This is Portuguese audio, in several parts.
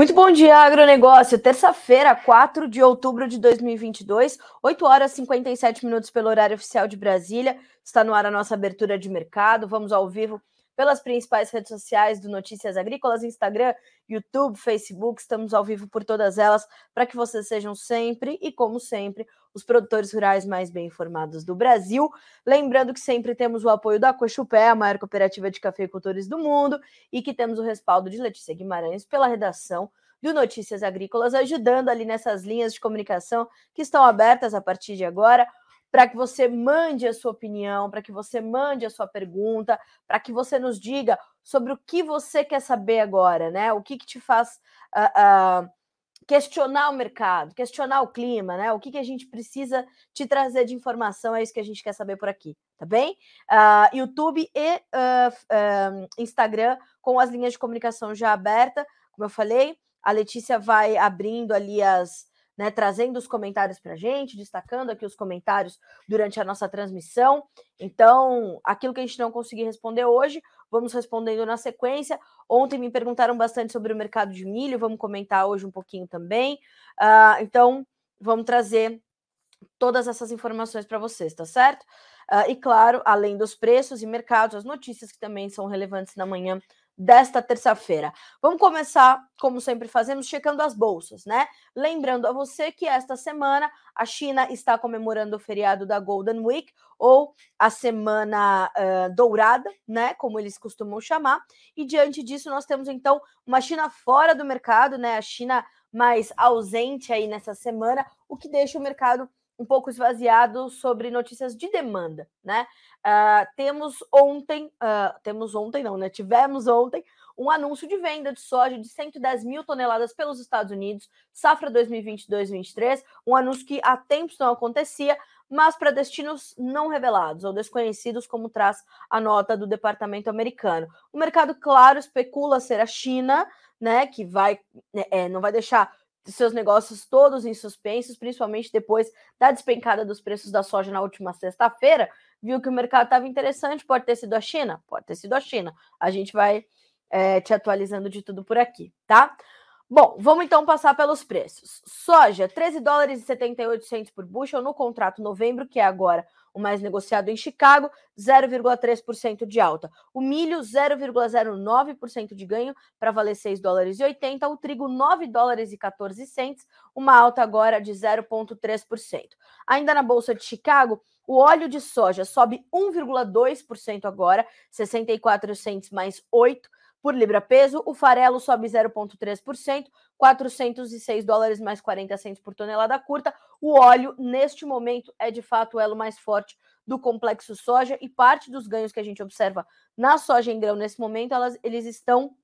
Muito bom dia, agronegócio. Terça-feira, 4 de outubro de 2022, 8 horas e 57 minutos pelo horário oficial de Brasília. Está no ar a nossa abertura de mercado. Vamos ao vivo pelas principais redes sociais do Notícias Agrícolas, Instagram, YouTube, Facebook. Estamos ao vivo por todas elas para que vocês sejam sempre e, como sempre, os produtores rurais mais bem informados do Brasil. Lembrando que sempre temos o apoio da Cochupé, a maior cooperativa de cafeicultores do mundo, e que temos o respaldo de Letícia Guimarães pela redação do Notícias Agrícolas, ajudando ali nessas linhas de comunicação que estão abertas a partir de agora para que você mande a sua opinião, para que você mande a sua pergunta, para que você nos diga sobre o que você quer saber agora, né? O que, que te faz uh, uh, questionar o mercado, questionar o clima, né? O que, que a gente precisa te trazer de informação, é isso que a gente quer saber por aqui, tá bem? Uh, YouTube e Instagram com as linhas de comunicação já aberta, como eu falei, a Letícia vai abrindo ali as né, trazendo os comentários para a gente, destacando aqui os comentários durante a nossa transmissão. Então, aquilo que a gente não conseguiu responder hoje, vamos respondendo na sequência. Ontem me perguntaram bastante sobre o mercado de milho, vamos comentar hoje um pouquinho também. Uh, então, vamos trazer todas essas informações para vocês, tá certo? Uh, e claro, além dos preços e mercados, as notícias que também são relevantes na manhã desta terça-feira. Vamos começar, como sempre fazemos, checando as bolsas, né? Lembrando a você que esta semana a China está comemorando o feriado da Golden Week, ou a Semana uh, Dourada, né? Como eles costumam chamar. E diante disso, nós temos então uma China fora do mercado, né? A China mais ausente aí nessa semana, o que deixa o mercado um pouco esvaziado sobre notícias de demanda, né? Uh, temos ontem, uh, temos ontem não, né? Tivemos ontem um anúncio de venda de soja de 110 mil toneladas pelos Estados Unidos, safra 2022-23, um anúncio que há tempos não acontecia, mas para destinos não revelados ou desconhecidos, como traz a nota do departamento americano. O mercado, claro, especula ser a China, né? Que vai, é, não vai deixar seus negócios todos em suspensos, principalmente depois da despencada dos preços da soja na última sexta-feira, viu que o mercado estava interessante, pode ter sido a China? Pode ter sido a China. A gente vai é, te atualizando de tudo por aqui, tá? Bom, vamos então passar pelos preços. Soja, 13 dólares e 78 por bushel no contrato novembro, que é agora o mais negociado em Chicago, 0,3% de alta. O milho, 0,09% de ganho, para valer 6 dólares e 80. O trigo, 9 dólares e 14 cents, uma alta agora de 0,3%. Ainda na Bolsa de Chicago, o óleo de soja sobe 1,2% agora, 64 cents mais 8 por libra-peso, o farelo sobe 0,3%, 406 dólares mais 40 centos por tonelada curta. O óleo, neste momento, é de fato o elo mais forte do complexo soja e parte dos ganhos que a gente observa na soja em grão nesse momento, elas, eles estão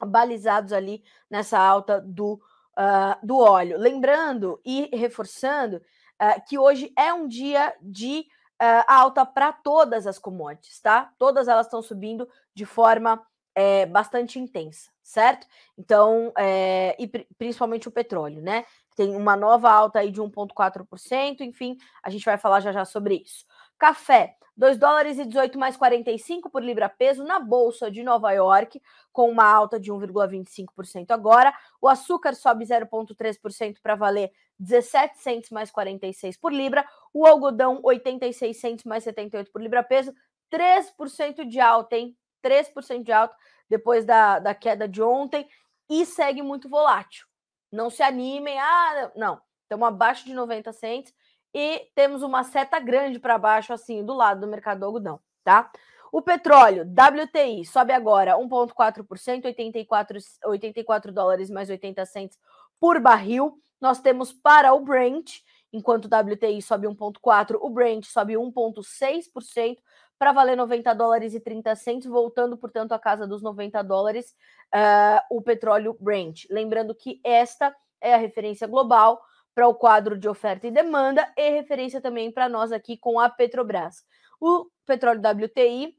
balizados ali nessa alta do, uh, do óleo. Lembrando e reforçando uh, que hoje é um dia de uh, alta para todas as commodities, tá? Todas elas estão subindo de forma é, bastante intensa, certo? Então, é, e principalmente o petróleo, né? Tem uma nova alta aí de 1,4%, enfim, a gente vai falar já já sobre isso. Café, 2 dólares e 18 mais 45 por libra peso na bolsa de Nova York, com uma alta de 1,25% agora. O açúcar sobe 0,3% para valer 17 centos mais 46 por libra. O algodão 86 centos mais 78 por libra peso, 3% de alta, hein? 3% de alta depois da, da queda de ontem e segue muito volátil. Não se animem, ah, não, estamos abaixo de 90 centos e temos uma seta grande para baixo, assim, do lado do mercado do algodão, tá? O petróleo, WTI, sobe agora 1,4%, 84, 84 dólares mais 80 centos por barril. Nós temos para o Brent, enquanto o WTI sobe 1,4%, o Brent sobe 1,6%, para valer 90 dólares e 30 centos, voltando, portanto, à casa dos 90 dólares, uh, o petróleo Brent. Lembrando que esta é a referência global para o quadro de oferta e demanda e referência também para nós aqui com a Petrobras. O petróleo WTI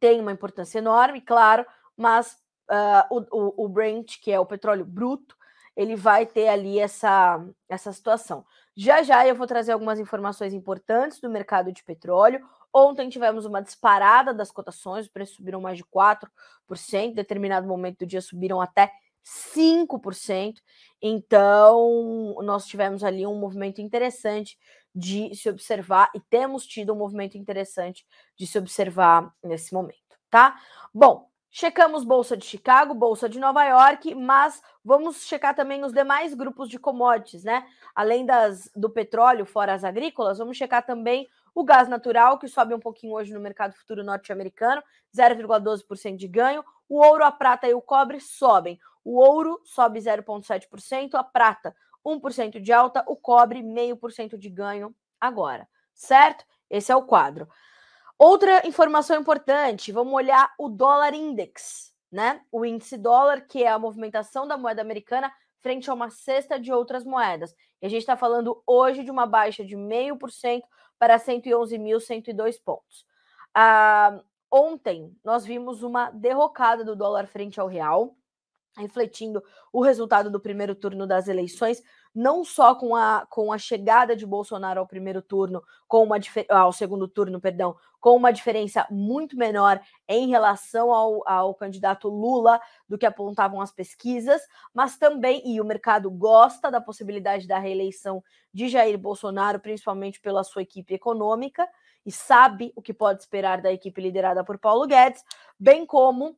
tem uma importância enorme, claro, mas uh, o, o, Brent, que é o petróleo bruto, ele vai ter ali essa, essa situação. Já já eu vou trazer algumas informações importantes do mercado de petróleo. Ontem tivemos uma disparada das cotações, os preços subiram mais de 4%, em determinado momento do dia subiram até 5%. Então, nós tivemos ali um movimento interessante de se observar e temos tido um movimento interessante de se observar nesse momento, tá? Bom, checamos Bolsa de Chicago, Bolsa de Nova York, mas vamos checar também os demais grupos de commodities, né? Além das do petróleo, fora as agrícolas, vamos checar também o gás natural, que sobe um pouquinho hoje no mercado futuro norte-americano, 0,12% de ganho. O ouro, a prata e o cobre sobem. O ouro sobe 0,7%, a prata 1% de alta, o cobre 0,5% de ganho agora, certo? Esse é o quadro. Outra informação importante, vamos olhar o dólar index, né? O índice dólar, que é a movimentação da moeda americana frente a uma cesta de outras moedas. E a gente está falando hoje de uma baixa de 0,5% para 111.102 pontos. Ah, ontem nós vimos uma derrocada do dólar frente ao real, refletindo o resultado do primeiro turno das eleições, não só com a, com a chegada de Bolsonaro ao primeiro turno, com uma ao segundo turno, perdão, com uma diferença muito menor em relação ao, ao candidato Lula do que apontavam as pesquisas, mas também, e o mercado gosta da possibilidade da reeleição de Jair Bolsonaro, principalmente pela sua equipe econômica, e sabe o que pode esperar da equipe liderada por Paulo Guedes, bem como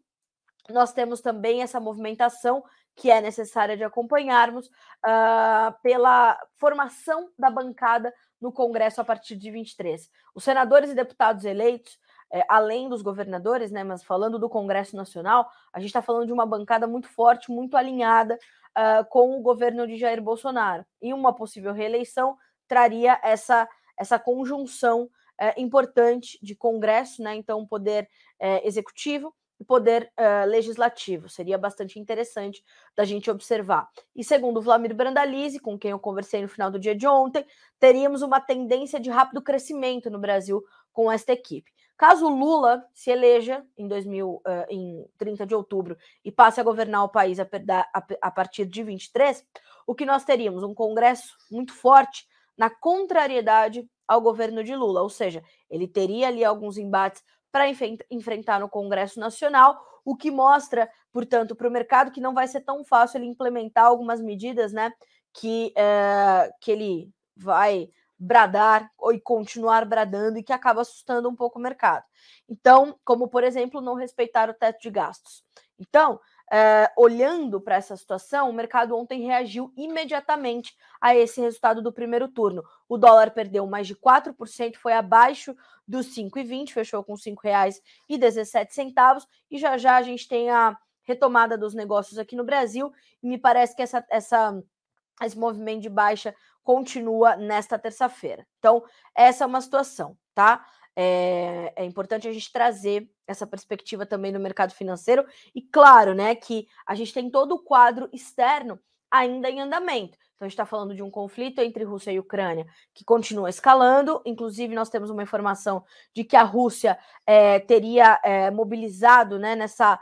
nós temos também essa movimentação que é necessária de acompanharmos uh, pela formação da bancada no Congresso a partir de 23. Os senadores e deputados eleitos, é, além dos governadores, né, mas falando do Congresso Nacional, a gente está falando de uma bancada muito forte, muito alinhada uh, com o governo de Jair Bolsonaro. E uma possível reeleição traria essa, essa conjunção é, importante de Congresso, né, então poder é, executivo e poder uh, legislativo. Seria bastante interessante da gente observar. E segundo o Vlamir Brandalize, com quem eu conversei no final do dia de ontem, teríamos uma tendência de rápido crescimento no Brasil com esta equipe. Caso Lula se eleja em, 2000, uh, em 30 de outubro e passe a governar o país a, a, a partir de 23, o que nós teríamos? Um Congresso muito forte na contrariedade ao governo de Lula, ou seja, ele teria ali alguns embates para enfrentar no Congresso Nacional, o que mostra, portanto, para o mercado que não vai ser tão fácil ele implementar algumas medidas, né, que, é, que ele vai bradar ou continuar bradando e que acaba assustando um pouco o mercado. Então, como por exemplo, não respeitar o teto de gastos. Então, Uh, olhando para essa situação, o mercado ontem reagiu imediatamente a esse resultado do primeiro turno. O dólar perdeu mais de 4%, foi abaixo dos 5,20, fechou com R$ 5,17. E já já a gente tem a retomada dos negócios aqui no Brasil. E me parece que essa, essa, esse movimento de baixa continua nesta terça-feira. Então, essa é uma situação, tá? É, é, importante a gente trazer essa perspectiva também no mercado financeiro e claro, né, que a gente tem todo o quadro externo ainda em andamento. Então a gente está falando de um conflito entre Rússia e Ucrânia que continua escalando. Inclusive nós temos uma informação de que a Rússia é, teria é, mobilizado, né, nessa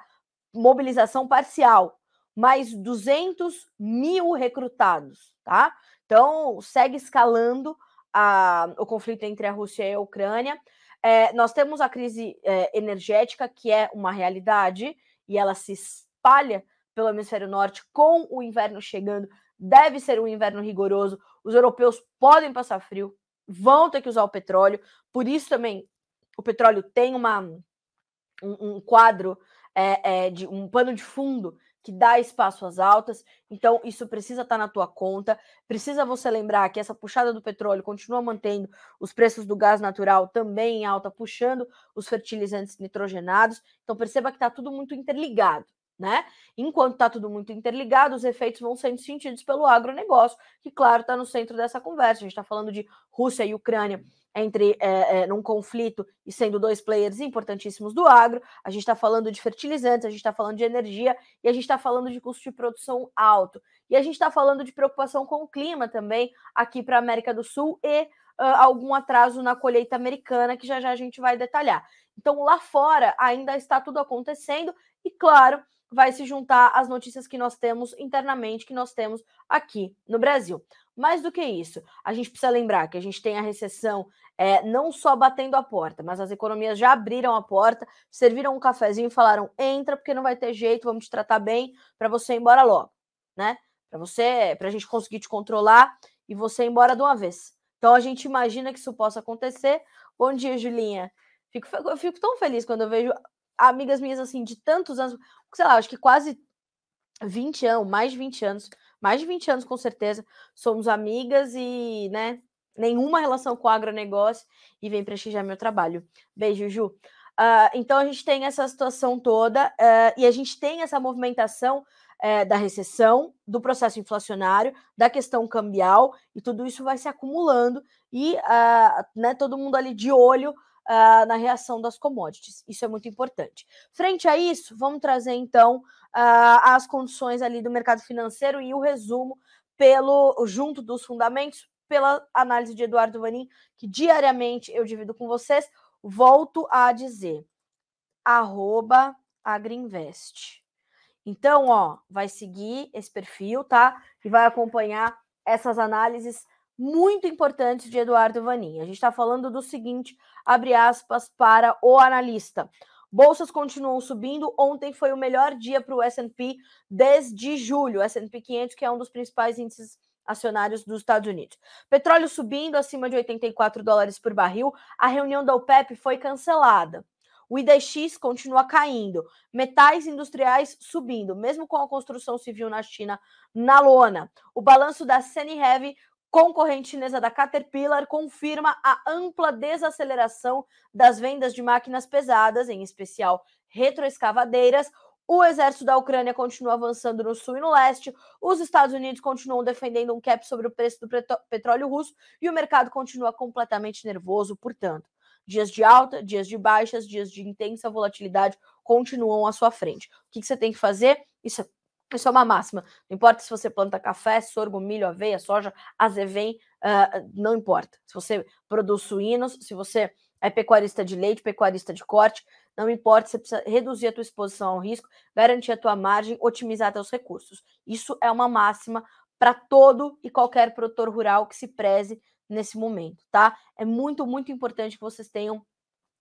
mobilização parcial mais 200 mil recrutados, tá? Então segue escalando a, o conflito entre a Rússia e a Ucrânia. É, nós temos a crise é, energética, que é uma realidade, e ela se espalha pelo hemisfério norte com o inverno chegando. Deve ser um inverno rigoroso. Os europeus podem passar frio, vão ter que usar o petróleo. Por isso também o petróleo tem uma, um, um quadro é, é de um pano de fundo que dá espaço às altas. Então, isso precisa estar tá na tua conta. Precisa você lembrar que essa puxada do petróleo continua mantendo os preços do gás natural também em alta, puxando os fertilizantes nitrogenados. Então, perceba que está tudo muito interligado. Né? Enquanto está tudo muito interligado, os efeitos vão sendo sentidos pelo agronegócio, que, claro, está no centro dessa conversa. A gente está falando de Rússia e Ucrânia entre é, é, num conflito e sendo dois players importantíssimos do agro. A gente está falando de fertilizantes, a gente está falando de energia e a gente está falando de custo de produção alto. E a gente está falando de preocupação com o clima também aqui para a América do Sul e uh, algum atraso na colheita americana, que já já a gente vai detalhar. Então, lá fora ainda está tudo acontecendo e, claro, vai se juntar às notícias que nós temos internamente, que nós temos aqui no Brasil. Mais do que isso, a gente precisa lembrar que a gente tem a recessão é, não só batendo a porta, mas as economias já abriram a porta, serviram um cafezinho e falaram: entra, porque não vai ter jeito, vamos te tratar bem para você ir embora logo, né? Para você, para a gente conseguir te controlar e você ir embora de uma vez. Então a gente imagina que isso possa acontecer. Bom dia, Julinha. Fico, eu fico tão feliz quando eu vejo amigas minhas assim de tantos anos, sei lá, acho que quase 20 anos, mais de 20 anos, mais de 20 anos com certeza, somos amigas e, né, nenhuma relação com o agronegócio e vem prestigiar meu trabalho. Beijo, Ju. Uh, então a gente tem essa situação toda uh, e a gente tem essa movimentação uh, da recessão, do processo inflacionário, da questão cambial e tudo isso vai se acumulando e né, todo mundo ali de olho Uh, na reação das commodities. Isso é muito importante. Frente a isso, vamos trazer então uh, as condições ali do mercado financeiro e o resumo pelo junto dos fundamentos pela análise de Eduardo Vanin, que diariamente eu divido com vocês. Volto a dizer, arroba Agriinvest. Então, ó, vai seguir esse perfil, tá? E vai acompanhar essas análises muito importantes de Eduardo Vanin. A gente está falando do seguinte, abre aspas, para o analista. Bolsas continuam subindo. Ontem foi o melhor dia para o S&P desde julho. S&P 500, que é um dos principais índices acionários dos Estados Unidos. Petróleo subindo acima de 84 dólares por barril. A reunião da OPEP foi cancelada. O IDX continua caindo. Metais industriais subindo, mesmo com a construção civil na China na lona. O balanço da Seni Heavy concorrente chinesa da Caterpillar confirma a ampla desaceleração das vendas de máquinas pesadas, em especial retroescavadeiras. O exército da Ucrânia continua avançando no sul e no leste. Os Estados Unidos continuam defendendo um cap sobre o preço do petróleo russo e o mercado continua completamente nervoso, portanto. Dias de alta, dias de baixas, dias de intensa volatilidade continuam à sua frente. O que você tem que fazer? Isso é isso é uma máxima. Não importa se você planta café, sorgo, milho, aveia, soja, azevém, uh, não importa. Se você produz suínos, se você é pecuarista de leite, pecuarista de corte, não importa, você precisa reduzir a tua exposição ao risco, garantir a tua margem, otimizar teus recursos. Isso é uma máxima para todo e qualquer produtor rural que se preze nesse momento, tá? É muito, muito importante que vocês tenham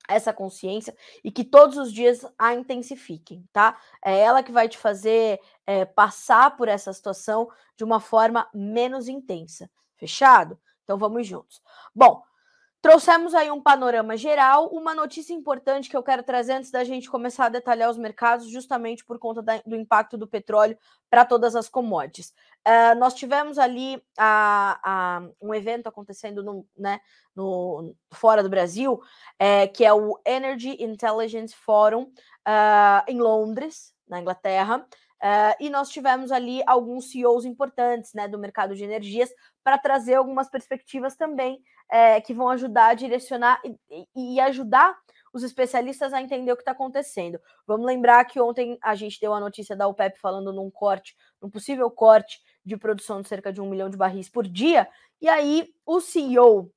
essa consciência e que todos os dias a intensifiquem, tá? É ela que vai te fazer é, passar por essa situação de uma forma menos intensa. Fechado? Então vamos juntos. Bom, Trouxemos aí um panorama geral, uma notícia importante que eu quero trazer antes da gente começar a detalhar os mercados, justamente por conta da, do impacto do petróleo para todas as commodities. Uh, nós tivemos ali a, a, um evento acontecendo no, né, no, fora do Brasil, é, que é o Energy Intelligence Forum uh, em Londres, na Inglaterra, Uh, e nós tivemos ali alguns CEOs importantes né, do mercado de energias para trazer algumas perspectivas também é, que vão ajudar a direcionar e, e, ajudar os especialistas a entender o que está acontecendo. Vamos lembrar que ontem a gente deu a notícia da OPEP falando num corte, num possível corte de produção de cerca de um milhão de barris por dia, e aí o CEO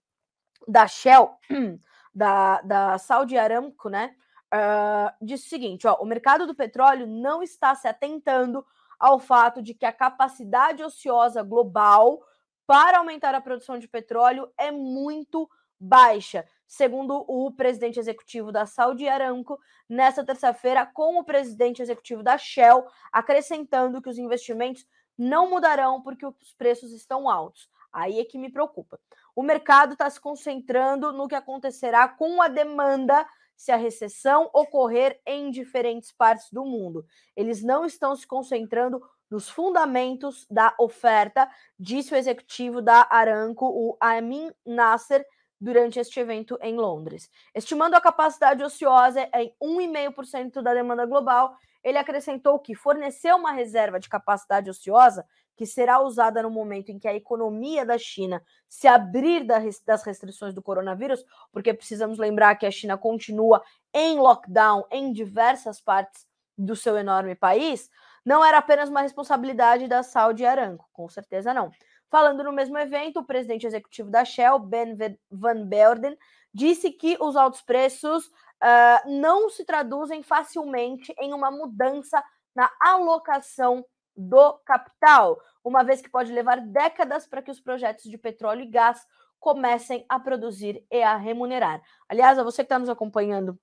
da Shell, da, da Saudi Aramco, né? uh, disse o seguinte: ó, o mercado do petróleo não está se atentando ao fato de que a capacidade ociosa global para aumentar a produção de petróleo é muito baixa, segundo o presidente executivo da Saudi Aramco, nesta terça-feira, com o presidente executivo da Shell, acrescentando que os investimentos não mudarão porque os preços estão altos. Aí é que me preocupa. O mercado está se concentrando no que acontecerá com a demanda se a recessão ocorrer em diferentes partes do mundo. Eles não estão se concentrando nos fundamentos da oferta, disse o executivo da Aramco, o Amin Nasser, durante este evento em Londres. Estimando a capacidade ociosa em 1,5% da demanda global, ele acrescentou que fornecer uma reserva de capacidade ociosa que será usada no momento em que a economia da China se abrir das restrições do coronavírus, porque precisamos lembrar que a China continua em lockdown em diversas partes do seu enorme país, não era apenas uma responsabilidade da Saudi Aramco, com certeza não. Falando no mesmo evento, o presidente executivo da Shell, Ben Van Beurden, disse que os altos preços uh, não se traduzem facilmente em uma mudança na alocação do capital. uma vez que pode levar décadas para que os projetos de petróleo e gás comecem a produzir e a remunerar. Aliás, a você que está nos acompanhando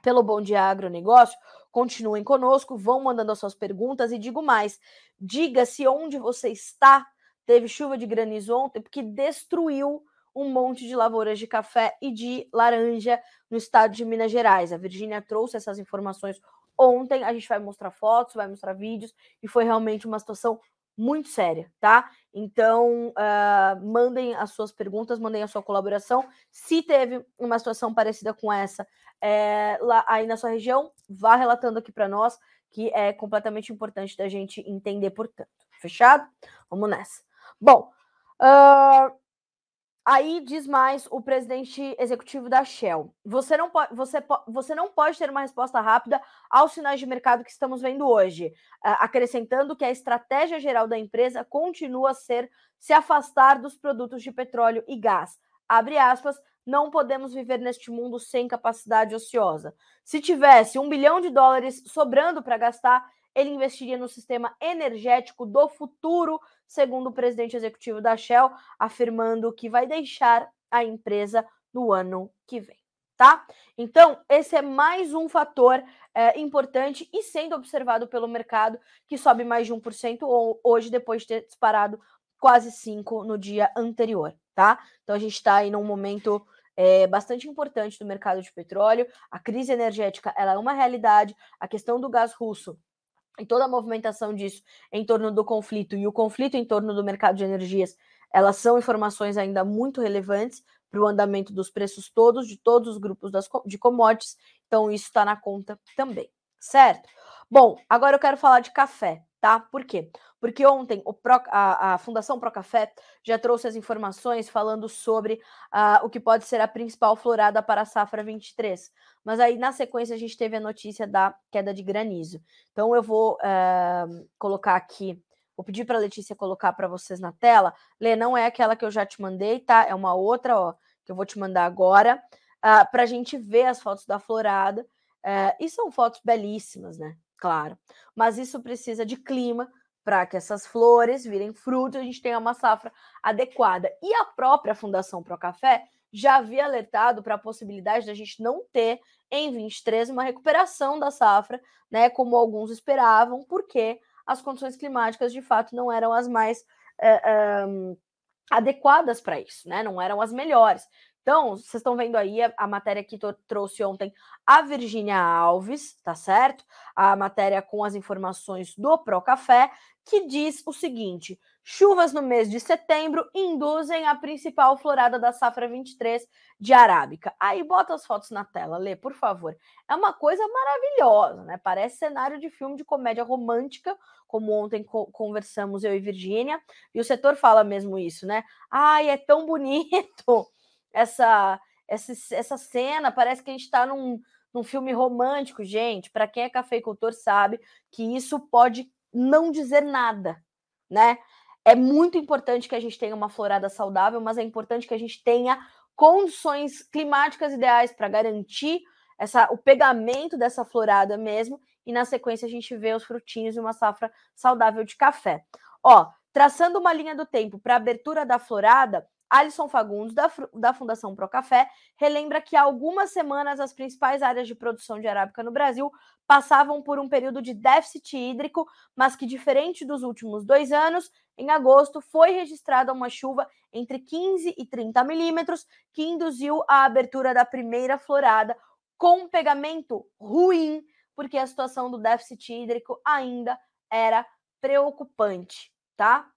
pelo Bom Dia Agronegócio, continuem conosco, vão mandando as suas perguntas e digo mais, diga-se onde você está, teve chuva de granizo ontem, porque destruiu um monte de lavouras de café e de laranja no estado de Minas Gerais. A Virgínia trouxe essas informações ontem, a gente vai mostrar fotos, vai mostrar vídeos, e foi realmente uma situação muito séria, tá? Então, uh, mandem as suas perguntas, mandem a sua colaboração. Se teve uma situação parecida com essa é, lá aí na sua região, vá relatando aqui para nós, que é completamente importante da gente entender, portanto. Fechado? Vamos nessa. Bom, uh, Aí diz mais o presidente executivo da Shell. Você não, pode, você, você não pode ter uma resposta rápida aos sinais de mercado que estamos vendo hoje, acrescentando que a estratégia geral da empresa continua a ser se afastar dos produtos de petróleo e gás. Abre aspas, não podemos viver neste mundo sem capacidade ociosa. Se tivesse um bilhão de dólares sobrando para gastar, ele investiria no sistema energético do futuro, segundo o presidente executivo da Shell, afirmando que vai deixar a empresa no ano que vem. Tá? Então, esse é mais um fator é, importante e sendo observado pelo mercado, que sobe mais de 1% hoje, depois de ter disparado quase 5% no dia anterior. Tá? Então, a gente está aí num momento é, bastante importante do mercado de petróleo. A crise energética ela é uma realidade. A questão do gás russo e toda a movimentação disso em torno do conflito e o conflito em torno do mercado de energias, elas são informações ainda muito relevantes para o andamento dos preços todos, de todos os grupos das, de commodities, então isso está na conta também, certo? Bom, agora eu quero falar de café, tá? Por quê? Porque ontem Pro, a, a, Fundação Procafé já trouxe as informações falando sobre uh, o que pode ser a principal florada para a safra 23. Mas aí, na sequência, a gente teve a notícia da queda de granizo. Então, eu vou uh, colocar aqui, vou pedir para a Letícia colocar para vocês na tela. Lê, não é aquela que eu já te mandei, tá? É uma outra, ó, que eu vou te mandar agora, uh, ah, para a gente ver as fotos da florada. Uh, e são fotos belíssimas, né? Claro. Mas isso precisa de clima para que essas flores virem frutos, a gente tenha uma safra adequada. E a própria Fundação Pro Café já havia alertado para a possibilidade da gente não ter em 23 uma recuperação da safra, né, como alguns esperavam, porque as condições climáticas de fato não eram as mais é, adequadas para isso, né? Não eram as melhores. Então, vocês estão vendo aí a, a matéria que trouxe ontem a Virgínia Alves, tá certo? A matéria com as informações do Pro Café, que diz o seguinte: chuvas no mês de setembro induzem a principal florada da safra 23 de arábica. Aí bota as fotos na tela, Lê, por favor. É uma coisa maravilhosa, né? Parece cenário de filme de comédia romântica, como ontem co conversamos eu e Virgínia, e o setor fala mesmo isso, né? Ai, é tão bonito essa, essa, essa cena, parece que a gente está num, num filme romântico, gente. Para quem é cafeicultor sabe que isso pode não dizer nada, né? É muito importante que a gente tenha uma florada saudável, mas é importante que a gente tenha condições climáticas ideais para garantir essa, o pegamento dessa florada mesmo, e na sequência a gente vê os frutinhos e uma safra saudável de café. Ó, traçando uma linha do tempo para abertura da florada, Alisson Fagundes, da, da Fundação Procafé, relembra que há algumas semanas as principais áreas de produção de arábica no Brasil passavam por um período de déficit hídrico, mas que, diferente dos últimos dois anos, em agosto foi registrada uma chuva entre 15 e 30 milímetros, que induziu a abertura da primeira florada com um pegamento ruim, porque a situação do déficit hídrico ainda era preocupante, tá?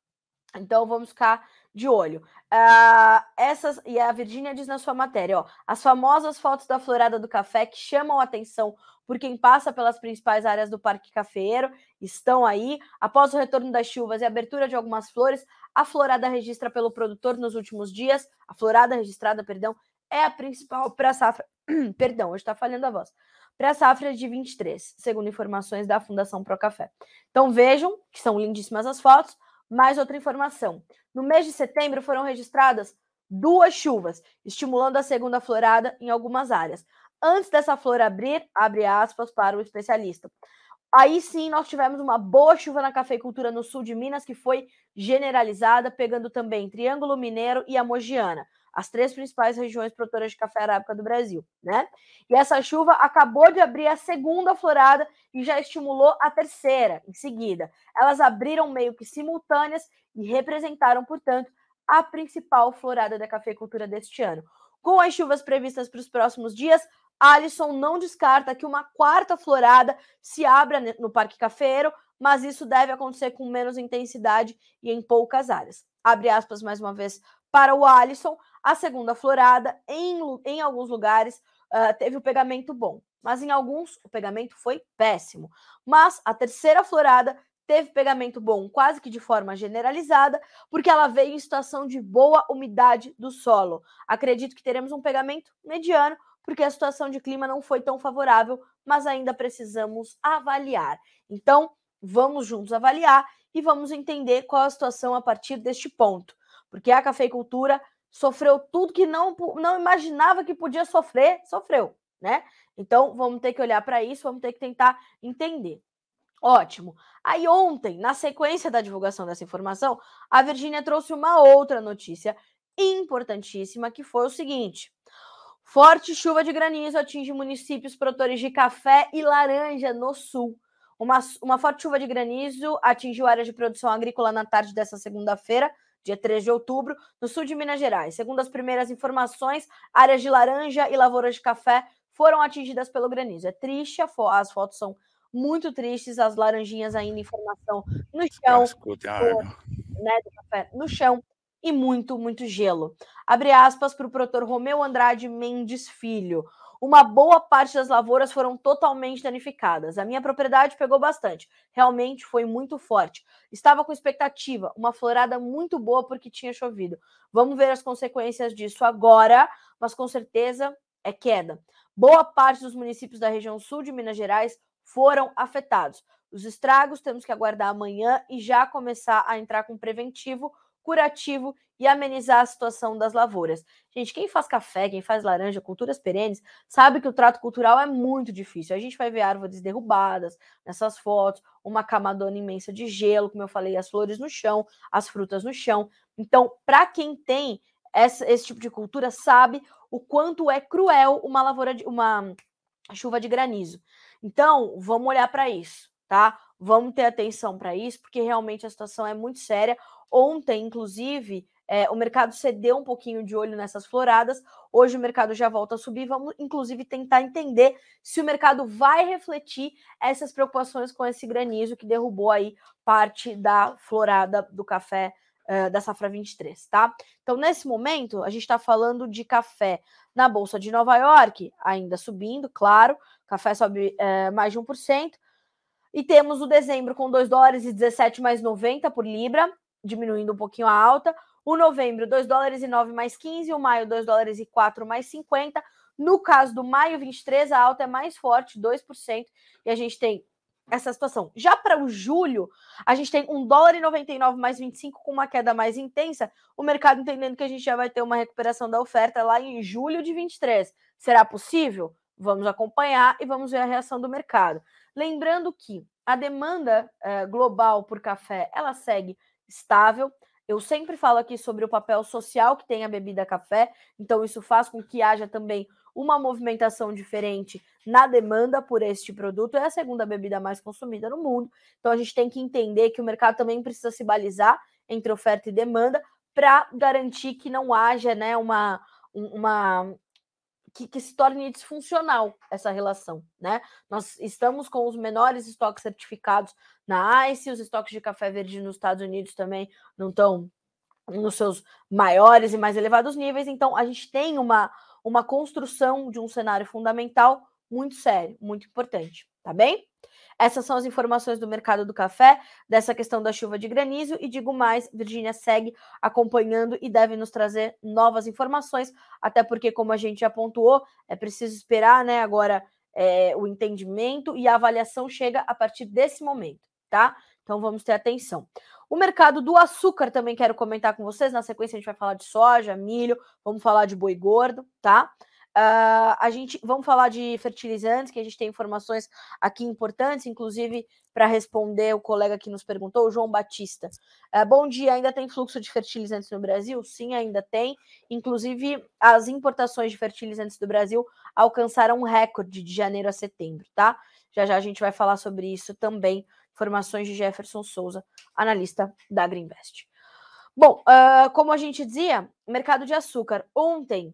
Então vamos ficar de olho. Uh, essas e a Virgínia diz na sua matéria, ó, as famosas fotos da florada do café que chamam a atenção por quem passa pelas principais áreas do Parque Cafeiro estão aí. Após o retorno das chuvas e abertura de algumas flores, a florada registra pelo produtor nos últimos dias, a florada registrada, perdão, é a principal para a safra. perdão, hoje está falhando a voz. Para a safra de 23, segundo informações da Fundação Pro Café. Então vejam que são lindíssimas as fotos. Mais outra informação: no mês de setembro foram registradas duas chuvas, estimulando a segunda florada em algumas áreas. Antes dessa flor abrir, abre aspas para o especialista. Aí sim nós tivemos uma boa chuva na cafeicultura no sul de Minas, que foi generalizada, pegando também Triângulo Mineiro e a Mogiana, as três principais regiões produtoras de café arábica do Brasil, né? E essa chuva acabou de abrir a segunda florada e já estimulou a terceira em seguida. Elas abriram meio que simultâneas e representaram, portanto, a principal florada da cafeicultura deste ano. Com as chuvas previstas para os próximos dias, Alisson não descarta que uma quarta florada se abra no Parque Cafeiro, mas isso deve acontecer com menos intensidade e em poucas áreas. Abre aspas mais uma vez para o Alisson. A segunda florada, em, em alguns lugares, uh, teve o pegamento bom, mas em alguns o pegamento foi péssimo. Mas a terceira florada teve pegamento bom quase que de forma generalizada, porque ela veio em situação de boa umidade do solo. Acredito que teremos um pegamento mediano, porque a situação de clima não foi tão favorável, mas ainda precisamos avaliar. Então, vamos juntos avaliar e vamos entender qual a situação a partir deste ponto, porque a cafeicultura sofreu tudo que não, não imaginava que podia sofrer, sofreu, né? Então, vamos ter que olhar para isso, vamos ter que tentar entender. Ótimo. Aí ontem, na sequência da divulgação dessa informação, a Virgínia trouxe uma outra notícia importantíssima, que foi o seguinte: Forte chuva de granizo atinge municípios produtores de café e laranja no sul. Uma, uma forte chuva de granizo atingiu áreas de produção agrícola na tarde dessa segunda-feira, dia 3 de outubro, no sul de Minas Gerais. Segundo as primeiras informações, áreas de laranja e lavouras de café foram atingidas pelo granizo. É triste, as fotos são muito tristes, as laranjinhas ainda em formação no chão, do, né, do café no chão e muito, muito gelo. Abre aspas para o produtor Romeu Andrade Mendes Filho. Uma boa parte das lavouras foram totalmente danificadas. A minha propriedade pegou bastante. Realmente foi muito forte. Estava com expectativa, uma florada muito boa porque tinha chovido. Vamos ver as consequências disso agora, mas com certeza é queda. Boa parte dos municípios da região sul de Minas Gerais foram afetados. Os estragos temos que aguardar amanhã e já começar a entrar com preventivo curativo e amenizar a situação das lavouras. Gente, quem faz café, quem faz laranja, culturas perenes, sabe que o trato cultural é muito difícil. A gente vai ver árvores derrubadas nessas fotos, uma camadona imensa de gelo, como eu falei, as flores no chão, as frutas no chão. Então, para quem tem essa, esse tipo de cultura, sabe o quanto é cruel uma lavoura de uma chuva de granizo. Então, vamos olhar para isso, tá? Vamos ter atenção para isso, porque realmente a situação é muito séria. Ontem, inclusive, é, o mercado cedeu um pouquinho de olho nessas floradas. Hoje o mercado já volta a subir. Vamos, inclusive, tentar entender se o mercado vai refletir essas preocupações com esse granizo que derrubou aí parte da florada do café uh, da safra 23, tá? Então, nesse momento, a gente está falando de café na Bolsa de Nova York, ainda subindo, claro. Café sobe uh, mais de 1%. E temos o dezembro com 2 dólares e 17 mais 90 por libra diminuindo um pouquinho a alta. O novembro, 2 dólares e 9 mais 15. O maio, 2 dólares e 4 mais 50. No caso do maio 23, a alta é mais forte, 2%. E a gente tem essa situação. Já para o julho, a gente tem 1 dólar e 99 mais 25 com uma queda mais intensa. O mercado entendendo que a gente já vai ter uma recuperação da oferta lá em julho de 23. Será possível? Vamos acompanhar e vamos ver a reação do mercado. Lembrando que a demanda eh, global por café ela segue estável. Eu sempre falo aqui sobre o papel social que tem a bebida café, então isso faz com que haja também uma movimentação diferente na demanda por este produto. É a segunda bebida mais consumida no mundo, então a gente tem que entender que o mercado também precisa se balizar entre oferta e demanda para garantir que não haja né, uma, uma que, que, se torne disfuncional essa relação, né? Nós estamos com os menores estoques certificados na ICE, os estoques de café verde nos Estados Unidos também não estão nos seus maiores e mais elevados níveis, então a gente tem uma, uma construção de um cenário fundamental muito sério, muito importante, tá bem? Essas são as informações do mercado do café, dessa questão da chuva de granizo. E digo mais: Virgínia segue acompanhando e deve nos trazer novas informações, até porque, como a gente já pontuou, é preciso esperar né, agora é, o entendimento e a avaliação chega a partir desse momento, tá? Então vamos ter atenção. O mercado do açúcar também quero comentar com vocês. Na sequência, a gente vai falar de soja, milho, vamos falar de boi gordo, tá? Uh, a gente vamos falar de fertilizantes, que a gente tem informações aqui importantes, inclusive para responder o colega que nos perguntou, o João Batista. Uh, bom dia, ainda tem fluxo de fertilizantes no Brasil? Sim, ainda tem. Inclusive, as importações de fertilizantes do Brasil alcançaram um recorde de janeiro a setembro, tá? Já já a gente vai falar sobre isso também. Informações de Jefferson Souza, analista da Agriinvest. Bom, uh, como a gente dizia, mercado de açúcar. Ontem,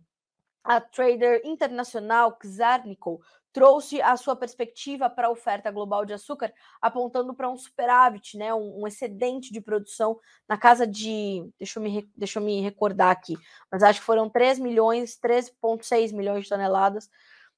a trader internacional Czarnikov trouxe a sua perspectiva para a oferta global de açúcar, apontando para um superávit, né, um, um, excedente de produção na casa de, deixa eu, me, deixa eu me recordar aqui, mas acho que foram 3 milhões, 3,6 milhões de toneladas.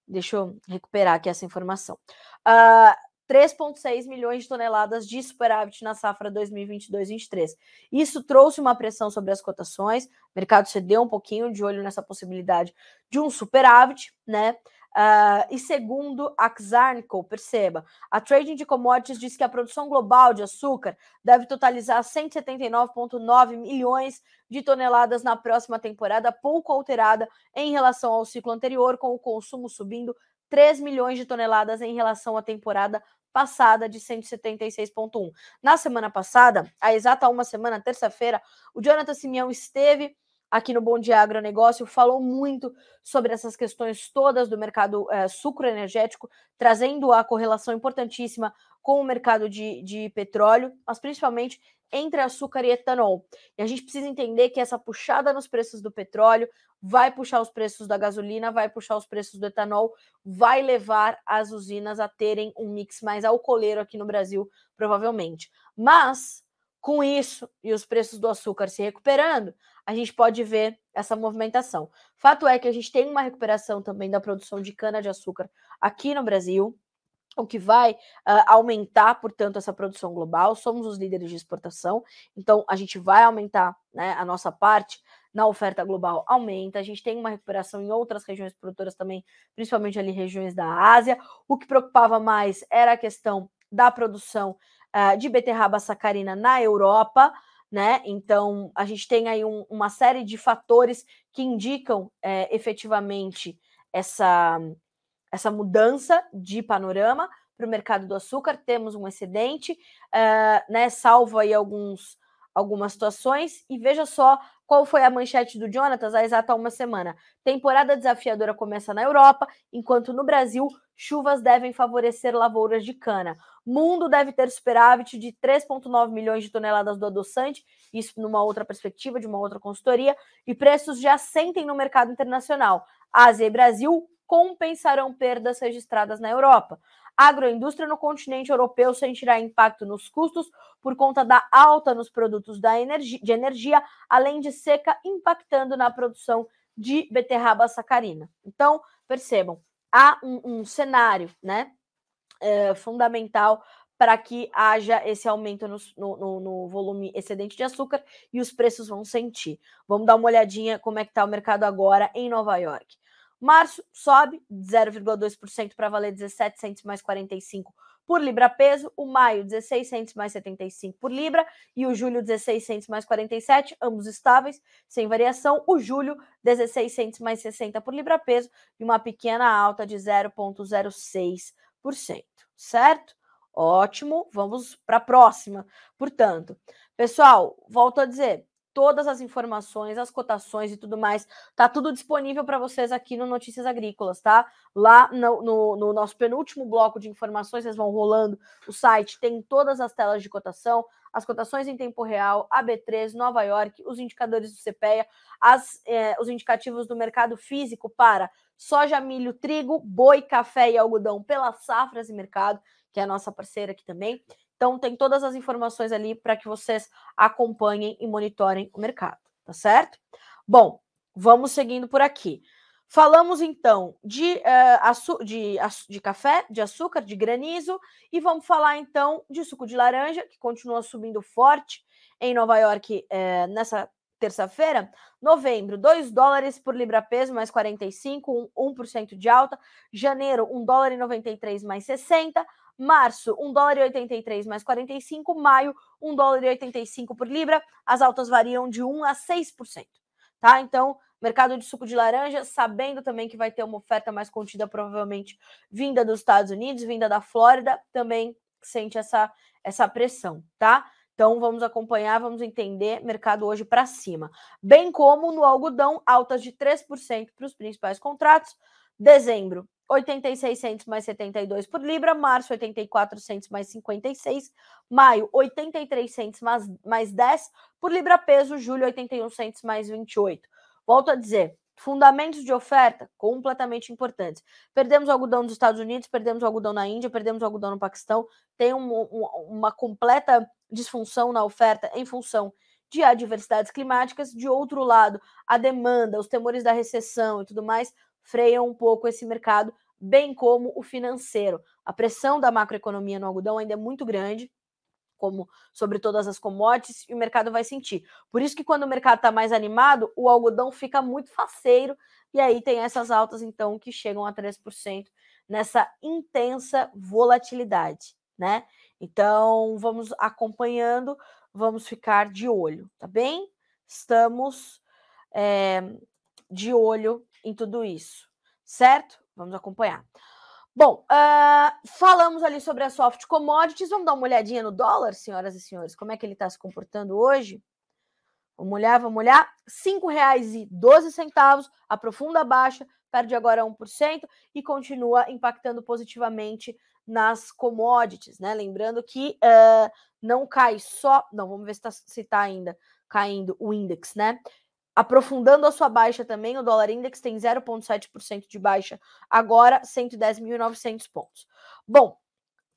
Deixa eu recuperar aqui essa informação. Uh, 3,6 milhões de toneladas de superávit na safra 2022-23. Isso trouxe uma pressão sobre as cotações, o mercado cedeu um pouquinho de olho nessa possibilidade de um superávit, né? Uh, e segundo a Xarnico, perceba, a Trading de Commodities diz que a produção global de açúcar deve totalizar 179,9 milhões de toneladas na próxima temporada, pouco alterada em relação ao ciclo anterior, com o consumo subindo 3 milhões de toneladas em relação à temporada passada de 176,1. Na semana passada, a exata uma semana, terça-feira, o Jonathan Simeão esteve aqui no Bom Dia Agronegócio, falou muito sobre essas questões todas do mercado é, sucroenergético, trazendo a correlação importantíssima com o mercado de, de petróleo, mas principalmente entre açúcar e etanol. E a gente precisa entender que essa puxada nos preços do petróleo vai puxar os preços da gasolina, vai puxar os preços do etanol, vai levar as usinas a terem um mix mais alcooleiro aqui no Brasil, provavelmente. Mas com isso e os preços do açúcar se recuperando, a gente pode ver essa movimentação. Fato é que a gente tem uma recuperação também da produção de cana-de-açúcar aqui no Brasil o que vai uh, aumentar, portanto, essa produção global. Somos os líderes de exportação, então a gente vai aumentar né, a nossa parte na oferta global aumenta. A gente tem uma recuperação em outras regiões produtoras também, principalmente ali regiões da Ásia. O que preocupava mais era a questão da produção uh, de beterraba sacarina na Europa. Né? Então, a gente tem aí um, uma série de fatores que indicam é, efetivamente essa, essa mudança de panorama para o mercado do açúcar, temos um excedente, uh, né, salvo aí alguns, algumas situações, e veja só qual foi a manchete do Jonatas há exata uma semana. Temporada desafiadora começa na Europa, enquanto no Brasil, chuvas devem favorecer lavouras de cana. Mundo deve ter superávit de 3,9 milhões de toneladas do adoçante, isso numa outra perspectiva, de uma outra consultoria, e preços já sentem no mercado internacional. Ásia e Brasil compensarão perdas registradas na Europa. Agroindústria no continente europeu sentirá impacto nos custos por conta da alta nos produtos da de energia, além de seca impactando na produção de beterraba sacarina. Então, percebam, há um, um cenário né, é, fundamental para que haja esse aumento no, no, no, volume excedente de açúcar e os preços vão sentir. Vamos dar uma olhadinha como é que está o mercado agora em Nova York. Março sobe 0,2% para valer 17 centos mais 45 por libra peso, o maio 16 centos mais 75 por libra e o julho 16 centos mais 47, ambos estáveis, sem variação. O julho 16 centos mais 60 por libra peso e uma pequena alta de 0,06%, certo? Ótimo, vamos para a próxima. Portanto, pessoal, volto a dizer, todas as informações, as cotações e tudo mais. Tá tudo disponível para vocês aqui no Notícias Agrícolas, tá? Lá no, no, no, nosso penúltimo bloco de informações, vocês vão rolando o site, tem todas as telas de cotação, as cotações em tempo real, AB3, Nova York, os indicadores do CPEA, as, eh, os indicativos do mercado físico para soja, milho, trigo, boi, café e algodão pela Safras e Mercado, que é a nossa parceira aqui também. Então, tem todas as informações ali para que vocês acompanhem e monitorem o mercado, tá certo? Bom, vamos seguindo por aqui. Falamos então de, uh, de, de café, de açúcar, de granizo, e vamos falar então de suco de laranja, que continua subindo forte em Nova York uh, nessa terça-feira. Novembro, 2 dólares por libra peso, mais 45, 1%, 1 de alta. Janeiro, 1 dólar e 93, mais 60. Março, 1 dólar e 83 mais 45. Maio, 1 dólar e 85 por libra. As altas variam de 1 a 6%. Tá? Então, Mercado de suco de laranja, sabendo também que vai ter uma oferta mais contida, provavelmente vinda dos Estados Unidos, vinda da Flórida, também sente essa, essa pressão, tá? Então vamos acompanhar, vamos entender mercado hoje para cima. Bem como no algodão, altas de 3% para os principais contratos. Dezembro, 86 centos mais 72 por libra, março 84 centos mais 56, maio 83 centos mais, mais 10 por libra peso, julho 81 centos mais 28. Volto a dizer, fundamentos de oferta completamente importantes. Perdemos o algodão dos Estados Unidos, perdemos o algodão na Índia, perdemos o algodão no Paquistão, tem um, um, uma completa disfunção na oferta em função de adversidades climáticas. De outro lado, a demanda, os temores da recessão e tudo mais freiam um pouco esse mercado, bem como o financeiro. A pressão da macroeconomia no algodão ainda é muito grande como sobre todas as commodities, e o mercado vai sentir. Por isso que quando o mercado está mais animado, o algodão fica muito faceiro, e aí tem essas altas, então, que chegam a 3% nessa intensa volatilidade, né? Então, vamos acompanhando, vamos ficar de olho, tá bem? Estamos é, de olho em tudo isso, certo? Vamos acompanhar. Bom, uh, falamos ali sobre as soft commodities. Vamos dar uma olhadinha no dólar, senhoras e senhores. Como é que ele está se comportando hoje? Vamos olhar, vamos olhar. R$ 5,12, aprofunda a baixa, perde agora 1% e continua impactando positivamente nas commodities, né? Lembrando que uh, não cai só. Não, vamos ver se está tá ainda caindo o índice, né? Aprofundando a sua baixa também, o dólar index tem 0,7% de baixa agora, 110.900 pontos. Bom,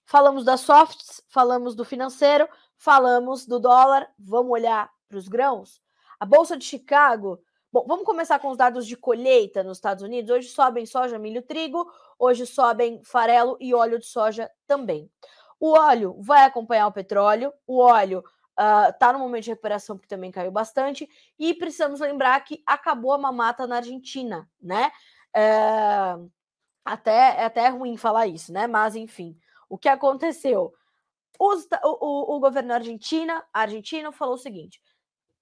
falamos das softs, falamos do financeiro, falamos do dólar, vamos olhar para os grãos? A Bolsa de Chicago. Bom, vamos começar com os dados de colheita nos Estados Unidos. Hoje sobem soja, milho, trigo, hoje sobem farelo e óleo de soja também. O óleo vai acompanhar o petróleo, o óleo está ah, uh, no momento de recuperação, porque também caiu bastante, e precisamos lembrar que acabou a mamata na Argentina, né? É, até, é até ruim falar isso, né? Mas, enfim, o que aconteceu? Os, o, o, o governo argentina, argentino falou o seguinte: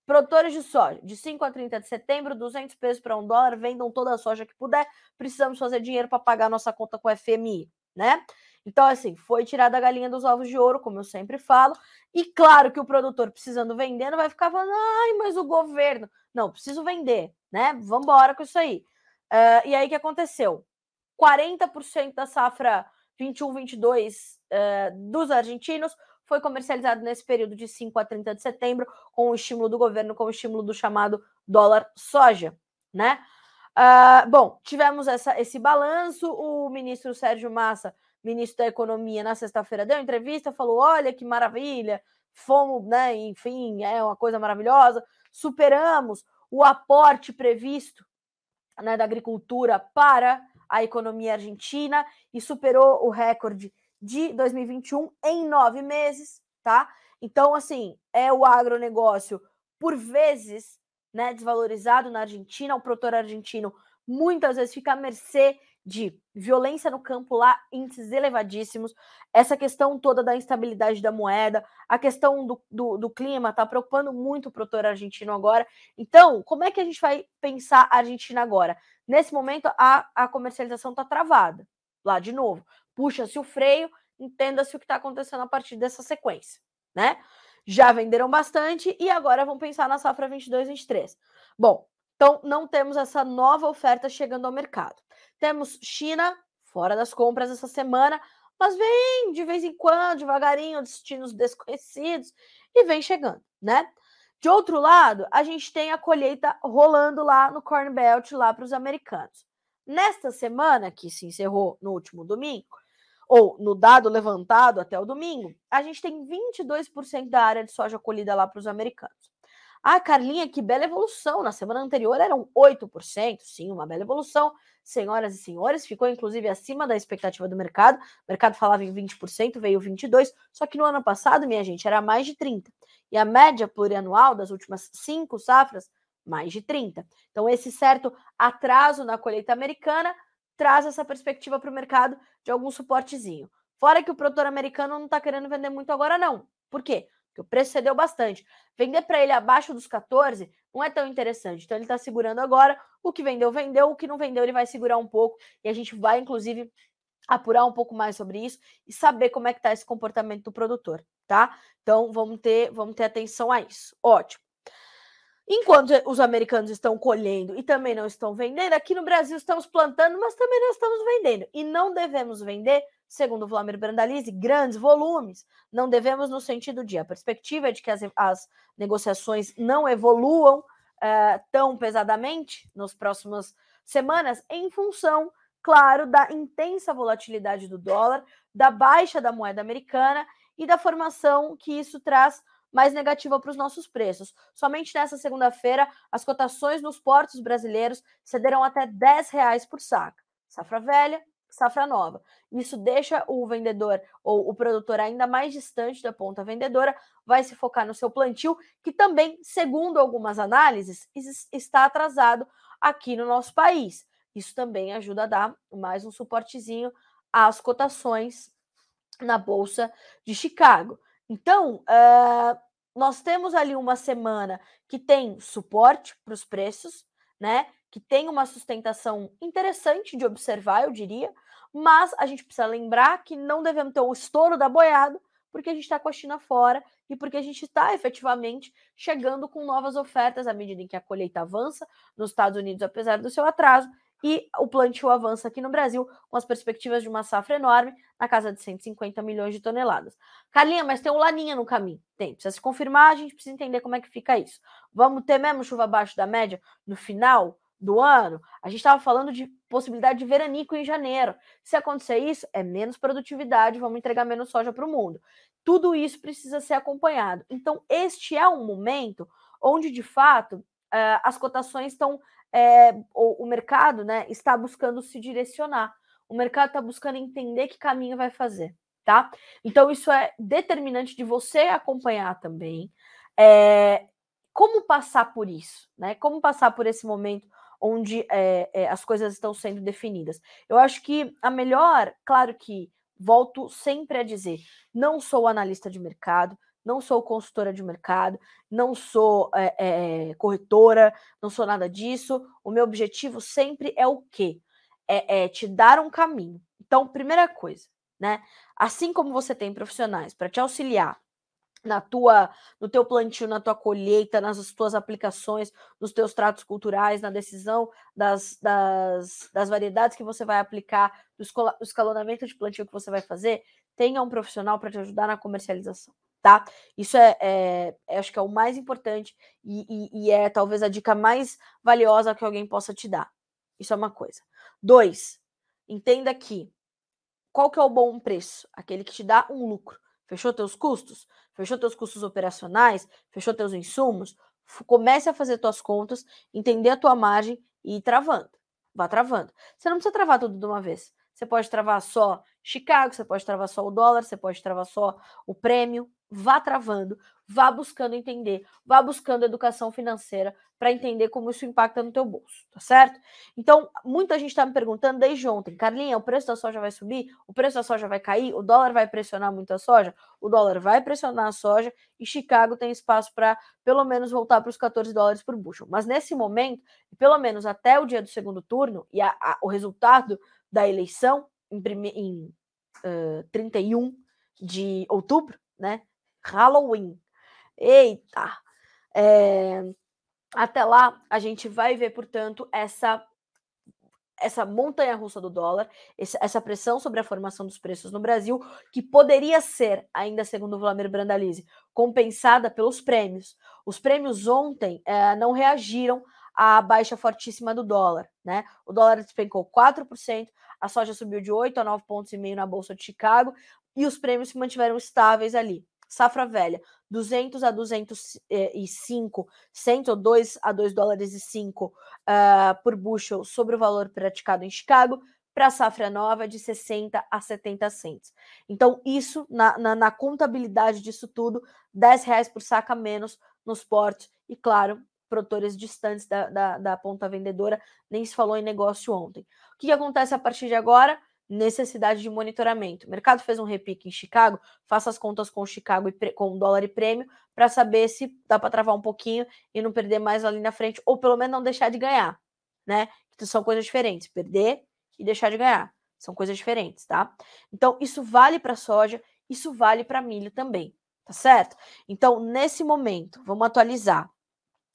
produtores de soja, de 5 a 30 de setembro, 200 pesos para um dólar, vendam toda a soja que puder, precisamos fazer dinheiro para pagar nossa conta com o FMI, né? Então, assim, foi tirada a galinha dos ovos de ouro, como eu sempre falo. E claro que o produtor precisando vender não vai ficar falando, ai, mas o governo. Não, preciso vender, né? Vamos embora com isso aí. Uh, e aí, o que aconteceu? 40% da safra 21-22 uh, dos argentinos foi comercializado nesse período de 5 a 30 de setembro, com o estímulo do governo, com o estímulo do chamado dólar soja, né? Uh, bom, tivemos essa, esse balanço. O ministro Sérgio Massa ministro da Economia, na sexta-feira, deu entrevista, falou: olha que maravilha, fomos, né? Enfim, é uma coisa maravilhosa, superamos o aporte previsto né, da agricultura para a economia argentina e superou o recorde de 2021 em nove meses, tá? Então, assim, é o agronegócio por vezes né, desvalorizado na Argentina, o produtor argentino muitas vezes fica à mercê de violência no campo lá, índices elevadíssimos, essa questão toda da instabilidade da moeda, a questão do, do, do clima está preocupando muito o produtor argentino agora. Então, como é que a gente vai pensar a Argentina agora? Nesse momento, a, a comercialização está travada. Lá de novo, puxa-se o freio, entenda-se o que está acontecendo a partir dessa sequência, né? Já venderam bastante e agora vão pensar na safra 22-23. Bom, então não temos essa nova oferta chegando ao mercado. Temos China fora das compras essa semana, mas vem de vez em quando, devagarinho, destinos desconhecidos e vem chegando, né? De outro lado, a gente tem a colheita rolando lá no Corn Belt, lá para os americanos. Nesta semana, que se encerrou no último domingo, ou no dado levantado até o domingo, a gente tem 22% da área de soja colhida lá para os americanos. Ah, Carlinha, que bela evolução. Na semana anterior eram 8%, sim, uma bela evolução. Senhoras e senhores, ficou inclusive acima da expectativa do mercado. O mercado falava em 20%, veio 22%, só que no ano passado, minha gente, era mais de 30%. E a média plurianual das últimas cinco safras, mais de 30%. Então, esse certo atraso na colheita americana traz essa perspectiva para o mercado de algum suportezinho. Fora que o produtor americano não está querendo vender muito agora, não. Por quê? Porque o preço cedeu bastante. Vender para ele abaixo dos 14 não é tão interessante. Então ele está segurando agora. O que vendeu, vendeu. O que não vendeu, ele vai segurar um pouco. E a gente vai, inclusive, apurar um pouco mais sobre isso e saber como é que está esse comportamento do produtor, tá? Então vamos ter, vamos ter atenção a isso. Ótimo. Enquanto os americanos estão colhendo e também não estão vendendo, aqui no Brasil estamos plantando, mas também não estamos vendendo. E não devemos vender, segundo Vladimir Brandalize, grandes volumes. Não devemos no sentido de a perspectiva é de que as, as negociações não evoluam é, tão pesadamente nas próximas semanas, em função, claro, da intensa volatilidade do dólar, da baixa da moeda americana e da formação que isso traz mais negativa para os nossos preços. Somente nessa segunda-feira, as cotações nos portos brasileiros cederam até 10 reais por saca. Safra velha, safra nova. Isso deixa o vendedor ou o produtor ainda mais distante da ponta vendedora, vai se focar no seu plantio, que também, segundo algumas análises, está atrasado aqui no nosso país. Isso também ajuda a dar mais um suportezinho às cotações na Bolsa de Chicago. Então, uh, nós temos ali uma semana que tem suporte para os preços, né? Que tem uma sustentação interessante de observar, eu diria, mas a gente precisa lembrar que não devemos ter o estouro da boiada, porque a gente está com a China fora e porque a gente está efetivamente chegando com novas ofertas à medida em que a colheita avança nos Estados Unidos, apesar do seu atraso, e o plantio avança aqui no Brasil com as perspectivas de uma safra enorme, na casa de 150 milhões de toneladas. Carlinha, mas tem um laninha no caminho. Tem, precisa se confirmar, a gente precisa entender como é que fica isso. Vamos ter mesmo chuva abaixo da média no final do ano? A gente estava falando de possibilidade de veranico em janeiro. Se acontecer isso, é menos produtividade, vamos entregar menos soja para o mundo. Tudo isso precisa ser acompanhado. Então, este é um momento onde, de fato, eh, as cotações estão é, o, mercado né, está buscando se direcionar. O mercado está buscando entender que caminho vai fazer, tá? Então, isso é determinante de você acompanhar também. É, como passar por isso, né? Como passar por esse momento onde é, é, as coisas estão sendo definidas. Eu acho que a melhor, claro que volto sempre a dizer, não sou analista de mercado, não sou consultora de mercado, não sou é, corretora, não sou nada disso. O meu objetivo sempre é o quê? É, é, te dar um caminho. Então, primeira coisa, né? Assim como você tem profissionais para te auxiliar na tua, no teu plantio, na tua colheita, nas tuas aplicações, nos teus tratos culturais, na decisão das, das, das variedades que você vai aplicar, do escalonamento de plantio que você vai fazer, tenha um profissional para te ajudar na comercialização tá? Isso é, é, é, acho que é o mais importante e, e, e, é talvez a dica mais valiosa que alguém possa te dar. Isso é uma coisa. Dois, entenda que qual que é o bom preço? Aquele que te dá um lucro. Fechou teus custos? Fechou teus custos operacionais? Fechou teus insumos? Comece a fazer tuas contas, entender a tua margem e ir travando. Vá travando. Você não precisa travar tudo de uma vez. Você pode travar só Chicago, você pode travar só o dólar, você pode travar só o prêmio, vá travando, vá buscando entender, vá buscando educação financeira para entender como isso impacta no teu bolso, tá certo? Então, muita gente está me perguntando desde ontem, Carlinha, o preço da soja vai subir? O preço da soja vai cair? O dólar vai pressionar muito a soja? O dólar vai pressionar a soja e Chicago tem espaço para pelo menos voltar para os 14 dólares por bushel. Mas nesse momento, pelo menos até o dia do segundo turno e a, a, o resultado da eleição em, prime, em uh, 31 de outubro, né? Halloween. Eita! É, até lá, a gente vai ver, portanto, essa essa montanha russa do dólar, essa pressão sobre a formação dos preços no Brasil, que poderia ser, ainda segundo o Vladimir Brandalize, compensada pelos prêmios. Os prêmios ontem é, não reagiram à baixa fortíssima do dólar. Né? O dólar despencou 4%, a soja subiu de 8 a 9,5 pontos e meio na Bolsa de Chicago, e os prêmios se mantiveram estáveis ali. Safra velha, 200 a 205 cento ou 2 a 2 dólares e 5 uh, ah, por bushel sobre o valor praticado em Chicago, para a safra nova de 60 a 70 centos. Então, isso, na, na, na, contabilidade disso tudo, 10 reais por saca menos nos portos e, claro, produtores distantes da, da, da ponta vendedora, nem se falou em negócio ontem. O que, que acontece a partir de agora? necessidade de monitoramento. O mercado fez um repique em Chicago, faça as contas com Chicago e com dólar e prêmio para saber se dá para travar um pouquinho e não perder mais ali na frente, ou pelo menos não deixar de ganhar, né? Que são coisas diferentes, perder e deixar de ganhar. São coisas diferentes, tá? Então, isso vale para soja, isso vale para milho também, tá certo? Então, nesse momento, vamos atualizar.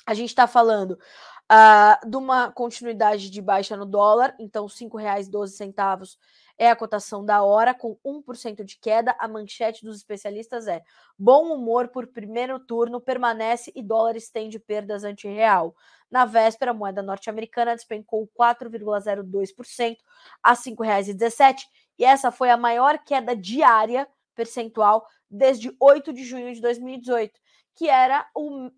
A gente está falando uh, de uma continuidade de baixa no dólar, então R$ 5,12 é a cotação da hora, com 1% de queda. A manchete dos especialistas é: bom humor por primeiro turno permanece e dólar estende perdas anti-real. Na véspera, a moeda norte-americana despencou 4,02% a R$ 5,17 e essa foi a maior queda diária percentual desde 8 de junho de 2018, que era o,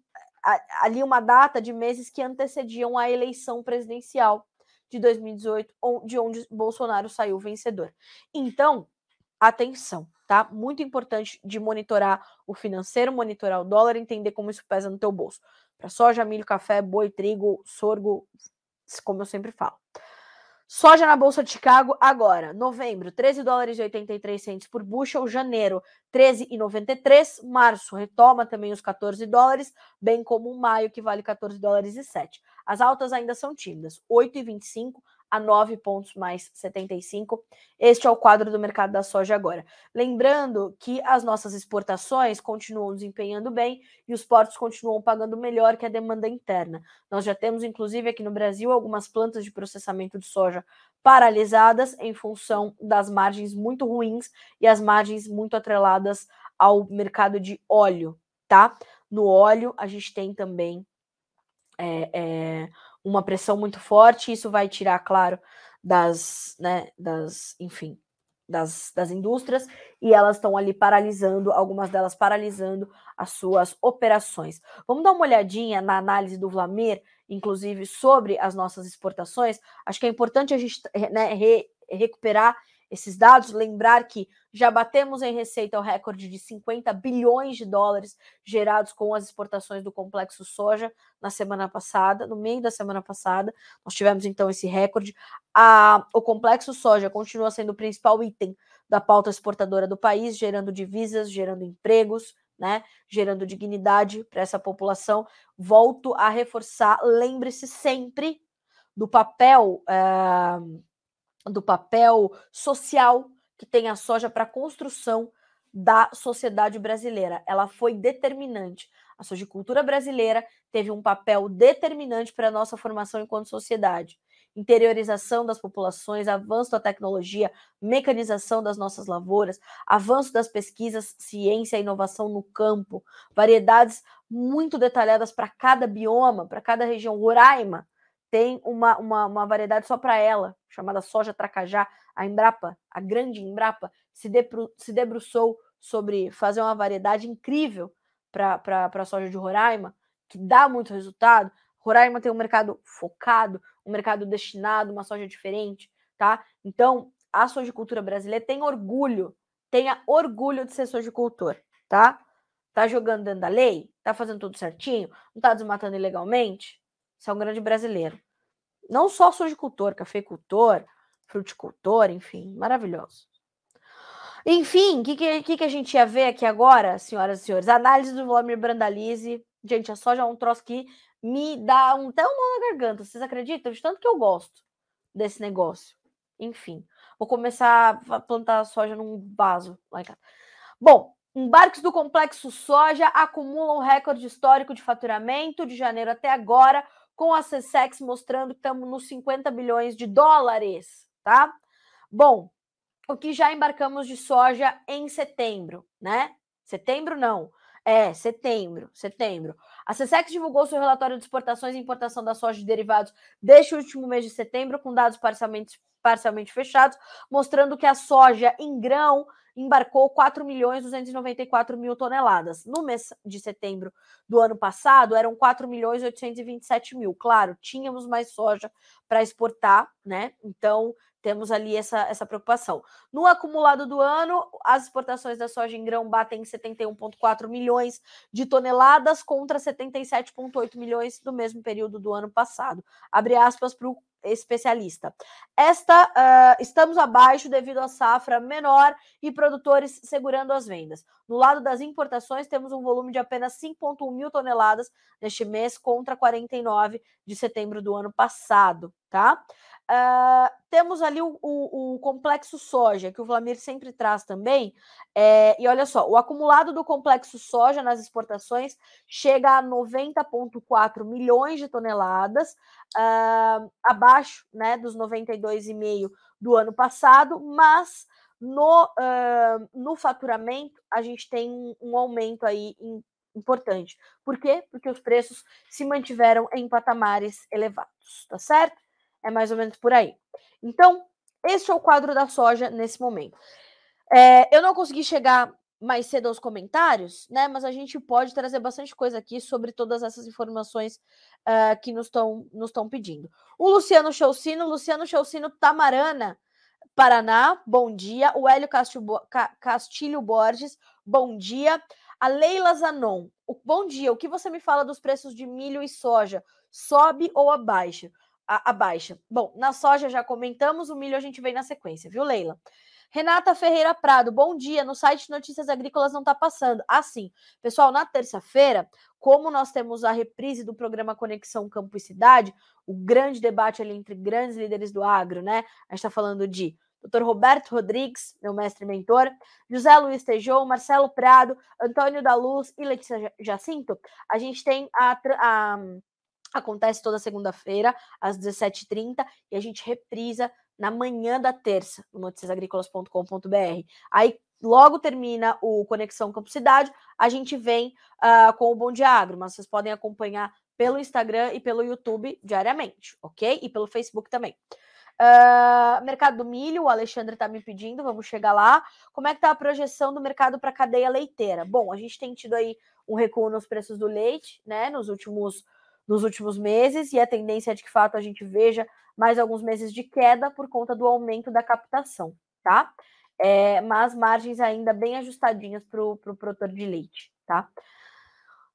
ali uma data de meses que antecediam a eleição presidencial de 2018, de onde Bolsonaro saiu vencedor. Então, atenção, tá? Muito importante de monitorar o financeiro, monitorar o dólar, entender como isso pesa no teu bolso. Para soja, milho, café, boi, trigo, sorgo, como eu sempre falo. Soja na Bolsa de Chicago agora, novembro, 13 dólares e 83 centos por bushel, janeiro, 13,93, março retoma também os 14 dólares, bem como maio, que vale 14 dólares e 7. As altas ainda são tímidas, 8,25 a 9 pontos mais 75. Este é o quadro do mercado da soja agora. Lembrando que as nossas exportações continuam desempenhando bem e os portos continuam pagando melhor que a demanda interna. Nós já temos, inclusive, aqui no Brasil, algumas plantas de processamento de soja paralisadas em função das margens muito ruins e as margens muito atreladas ao mercado de óleo, tá? No óleo, a gente tem também. É, é, uma pressão muito forte, isso vai tirar, claro, das, né, das, enfim, das, das indústrias, e elas estão ali paralisando, algumas delas paralisando as suas operações. Vamos dar uma olhadinha na análise do Vlamir, inclusive sobre as nossas exportações. Acho que é importante a gente né, re, recuperar esses dados, lembrar que já batemos em receita o recorde de 50 bilhões de dólares gerados com as exportações do complexo soja na semana passada, no meio da semana passada. Nós tivemos então esse recorde. A, o complexo soja continua sendo o principal item da pauta exportadora do país, gerando divisas, gerando empregos, né, gerando dignidade para essa população. Volto a reforçar, lembre-se sempre do papel. Uh, do papel social que tem a soja para a construção da sociedade brasileira. Ela foi determinante. A sojicultura brasileira teve um papel determinante para a nossa formação enquanto sociedade. Interiorização das populações, avanço da tecnologia, mecanização das nossas lavouras, avanço das pesquisas, ciência e inovação no campo, variedades muito detalhadas para cada bioma, para cada região. Roraima tem uma, uma, uma variedade só para ela, chamada soja tracajá. A Embrapa, a grande Embrapa, se, debru, se debruçou sobre fazer uma variedade incrível para a soja de Roraima, que dá muito resultado. Roraima tem um mercado focado, um mercado destinado, uma soja diferente, tá? Então, a sojicultura brasileira tem orgulho, tenha orgulho de ser sojicultor, tá? Tá jogando dentro da lei? Tá fazendo tudo certinho? Não tá desmatando ilegalmente? Você é um grande brasileiro. Não só sojicultor, cafeicultor, fruticultor, enfim, maravilhoso. Enfim, o que, que, que, a gente ia ver aqui agora, senhoras e senhores? Análise do Vladimir Brandalize. Gente, a soja é um troço que me dá um, até um nó na garganta. Vocês acreditam? De tanto que eu gosto desse negócio. Enfim, vou começar a plantar soja num vaso lá em casa. Bom, embarques do complexo soja acumulam recorde histórico de faturamento de janeiro até agora com a CSEX mostrando que estamos nos 50 bilhões de dólares, tá? Bom, o que já embarcamos de soja em setembro, né? Setembro não. É, setembro, setembro. A CSEX divulgou seu relatório de exportações e importação da soja de derivados deste último mês de setembro, com dados parcialmente, parcialmente fechados, mostrando que a soja em grão embarcou 4 milhões 294 mil toneladas. No mês de setembro do ano passado, eram 4 milhões 827 mil. Claro, tínhamos mais soja para exportar, né? Então, temos ali essa, essa preocupação. No acumulado do ano, as exportações da soja em grão batem 71,4 milhões de toneladas contra 77,8 milhões do mesmo período do ano passado. Abre aspas para o especialista. Esta uh, estamos abaixo devido à safra menor e produtores segurando as vendas. No lado das importações, temos um volume de apenas 5,1 mil toneladas neste mês contra 49 de setembro do ano passado, tá? Uh, temos ali o, o, o, complexo soja, que o Vlamir sempre traz também. É, e olha só, o acumulado do complexo soja nas exportações chega a 90,4 milhões de toneladas, uh, abaixo né, dos 92,5 do ano passado, mas no, uh, no faturamento a gente tem um, um aumento aí em, importante. Por quê? Porque os preços se mantiveram em patamares elevados, tá certo? É mais ou menos por aí. Então, este é o quadro da soja nesse momento. É, eu não consegui chegar mais cedo aos comentários, né? Mas a gente pode trazer bastante coisa aqui sobre todas essas informações uh, que nos estão nos pedindo. O Luciano Chelsino, Luciano Chelsino Tamarana, Paraná, bom dia. O Hélio Castilho, Castilho Borges, bom dia. A Leila Zanon, bom dia. O que você me fala dos preços de milho e soja? Sobe ou abaixa? A, a baixa. Bom, na soja já comentamos, o milho a gente vem na sequência, viu, Leila? Renata Ferreira Prado, bom dia. No site Notícias Agrícolas não está passando. Assim, pessoal, na terça-feira, como nós temos a reprise do programa Conexão Campo e Cidade, o grande debate ali entre grandes líderes do agro, né? A gente está falando de Dr. Roberto Rodrigues, meu mestre e mentor, José Luiz Tejou, Marcelo Prado, Antônio da Luz e Letícia Jacinto. A gente tem a, a Acontece toda segunda-feira, às 17h30, e a gente reprisa na manhã da terça, no noticiasagricolas.com.br. Aí, logo termina o Conexão Campo Cidade, a gente vem uh, com o Bom Dia Agro, mas vocês podem acompanhar pelo Instagram e pelo YouTube diariamente, ok? E pelo Facebook também. Uh, mercado do milho, o Alexandre está me pedindo, vamos chegar lá. Como é que está a projeção do mercado para a cadeia leiteira? Bom, a gente tem tido aí um recuo nos preços do leite, né, nos últimos nos últimos meses, e a tendência é de que, fato, a gente veja mais alguns meses de queda por conta do aumento da captação, tá? É, mas margens ainda bem ajustadinhas para o pro produtor de leite, tá?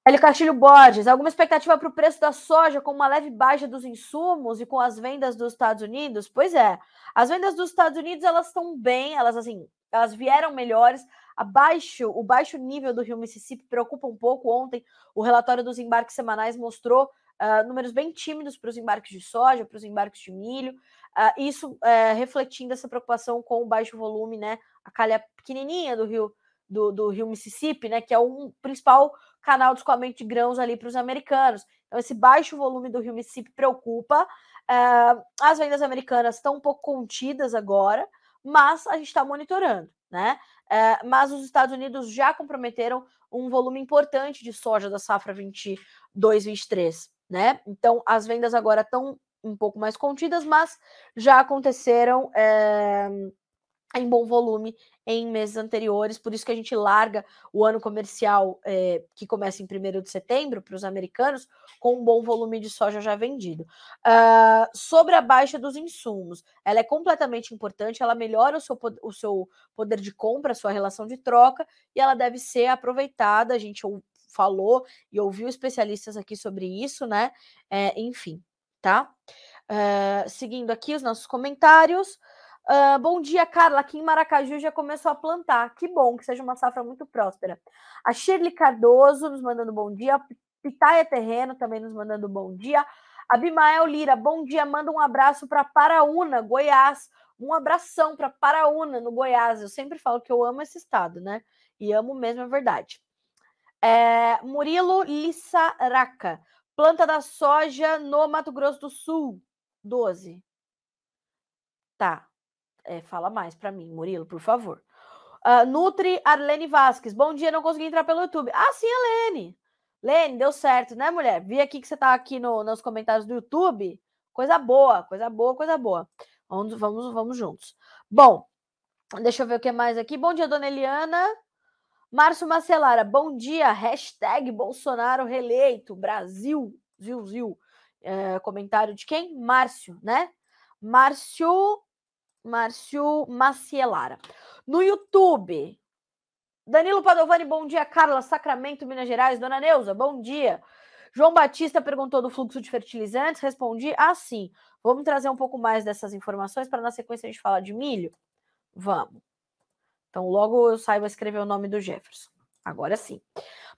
Hélio Castilho Borges, alguma expectativa para o preço da soja com uma leve baixa dos insumos e com as vendas dos Estados Unidos? Pois é, as vendas dos Estados Unidos elas estão bem, elas assim, elas vieram melhores. Abaixo, o baixo nível do Rio Mississippi preocupa um pouco. Ontem, o relatório dos embarques semanais mostrou uh, números bem tímidos para os embarques de soja, para os embarques de milho, uh, isso uh, refletindo essa preocupação com o baixo volume, né? A calha pequenininha do rio do, do rio Mississippi, né? Que é o principal canal de escoamento de grãos ali para os americanos. Então, esse baixo volume do rio Mississippi preocupa. as vendas americanas estão um pouco contidas agora, mas a gente está monitorando, né? mas os Estados Unidos já comprometeram um volume importante de soja da safra 22-23 né? Então as vendas agora estão um pouco mais contidas, mas já aconteceram é, em bom volume em meses anteriores, por isso que a gente larga o ano comercial é, que começa em 1 de setembro para os americanos, com um bom volume de soja já vendido. Uh, sobre a baixa dos insumos, ela é completamente importante, ela melhora o seu, o seu poder de compra, a sua relação de troca, e ela deve ser aproveitada. A gente falou e ouviu especialistas aqui sobre isso, né? É, enfim, tá? Uh, seguindo aqui os nossos comentários. Uh, bom dia, Carla. Aqui em Maracaju já começou a plantar. Que bom, que seja uma safra muito próspera. A Shirley Cardoso nos mandando bom dia. Pitaia Terreno também nos mandando bom dia. Abimael Lira, bom dia. Manda um abraço para Paraúna, Goiás. Um abração para Paraúna, no Goiás. Eu sempre falo que eu amo esse estado, né? E amo mesmo, é verdade. É, Murilo Lissaraca, planta da soja no Mato Grosso do Sul, 12. Tá. É, fala mais para mim, Murilo, por favor. Uh, Nutri Arlene Vasques, bom dia, não consegui entrar pelo YouTube. Ah, sim, Arlene. Lene, deu certo, né, mulher? Vi aqui que você tá aqui no, nos comentários do YouTube. Coisa boa, coisa boa, coisa boa. Vamos, vamos, vamos juntos. Bom, deixa eu ver o que mais aqui. Bom dia, dona Eliana. Márcio Macelara, bom dia. Hashtag Bolsonaro reeleito. Brasil, ziu, ziu. É, comentário de quem? Márcio, né? Márcio, Márcio Macielara. No YouTube, Danilo Padovani, bom dia. Carla, Sacramento, Minas Gerais. Dona Neuza, bom dia. João Batista perguntou do fluxo de fertilizantes, respondi. Ah, Vamos trazer um pouco mais dessas informações para na sequência a gente falar de milho? Vamos. Então, logo eu saiba escrever o nome do Jefferson. Agora sim.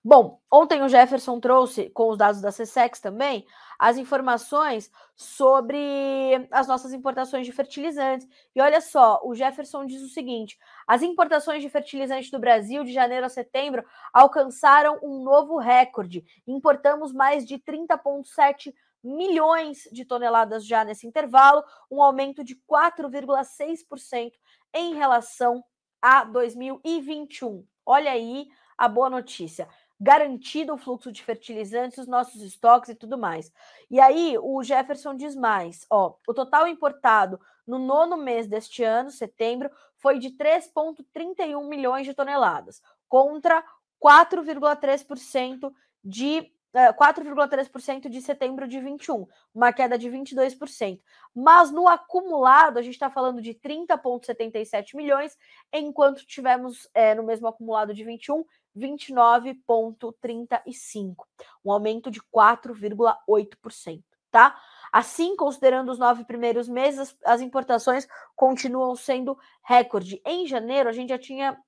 Bom, ontem o Jefferson trouxe, com os dados da CSEX também, as informações sobre as nossas importações de fertilizantes. E olha só, o Jefferson diz o seguinte: as importações de fertilizantes do Brasil de janeiro a setembro alcançaram um novo recorde. Importamos mais de 30,7 milhões de toneladas já nesse intervalo, um aumento de 4,6% em relação a 2021. Olha aí a boa notícia. Garantido o fluxo de fertilizantes, os nossos estoques e tudo mais. E aí, o Jefferson diz mais: ó, o total importado no nono mês deste ano, setembro, foi de 3,31 milhões de toneladas, contra 4,3% de 4,3% é, de setembro de 21, uma queda de 22%. Mas no acumulado, a gente está falando de 30,77 milhões, enquanto tivemos é, no mesmo acumulado de 21, 29,35, um aumento de 4,8%, tá? Assim, considerando os nove primeiros meses, as importações continuam sendo recorde. Em janeiro, a gente já tinha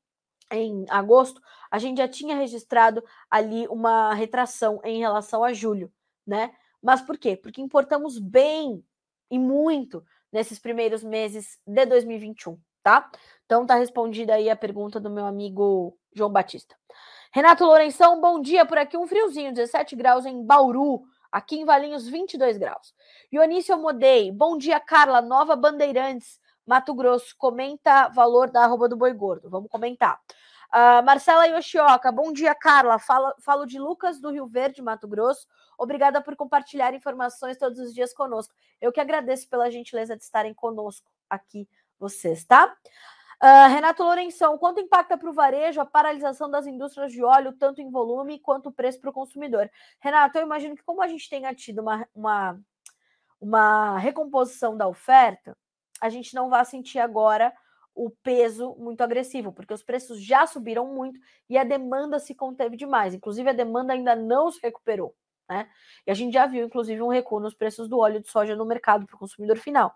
em agosto, a gente já tinha registrado ali uma retração em relação a julho, né? Mas por quê? Porque importamos bem e muito nesses primeiros meses de 2021, tá? Então tá respondida aí a pergunta do meu amigo João Batista. Renato Lourenção, bom dia por aqui, um friozinho, 17 graus em Bauru, aqui em Valinhos 22 graus. Dionísio Modei, bom dia Carla, Nova Bandeirantes, Mato Grosso, comenta valor da arroba do boi gordo. Vamos comentar. Uh, Marcela Yoshioka, bom dia, Carla. Fala, falo de Lucas do Rio Verde, Mato Grosso. Obrigada por compartilhar informações todos os dias conosco. Eu que agradeço pela gentileza de estarem conosco aqui, vocês, tá? Uh, Renato Lourenção, quanto impacta para o varejo a paralisação das indústrias de óleo, tanto em volume quanto preço para o consumidor? Renato, eu imagino que como a gente tenha tido uma, uma, uma recomposição da oferta, a gente não vai sentir agora o peso muito agressivo, porque os preços já subiram muito e a demanda se conteve demais. Inclusive, a demanda ainda não se recuperou. Né? E a gente já viu, inclusive, um recuo nos preços do óleo de soja no mercado para o consumidor final.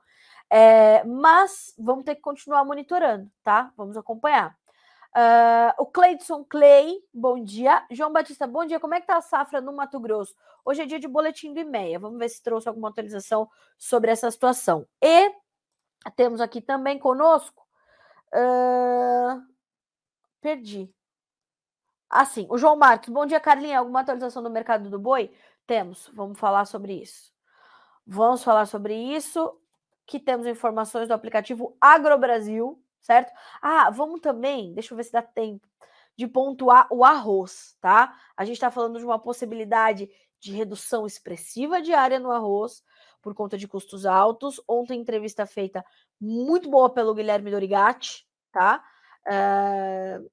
É, mas vamos ter que continuar monitorando, tá? Vamos acompanhar. Uh, o Cleidson Clay, bom dia. João Batista, bom dia. Como é que tá a safra no Mato Grosso? Hoje é dia de boletim do IMEA. Vamos ver se trouxe alguma atualização sobre essa situação. E temos aqui também conosco. Uh... Perdi. Assim, o João Marcos. Bom dia, Carlinha. Alguma atualização do mercado do boi? Temos. Vamos falar sobre isso. Vamos falar sobre isso. Que temos informações do aplicativo AgroBrasil, certo? Ah, vamos também, deixa eu ver se dá tempo, de pontuar o arroz, tá? A gente está falando de uma possibilidade de redução expressiva diária no arroz por conta de custos altos. Ontem, entrevista feita muito boa pelo Guilherme Dorigatti, tá? Uh,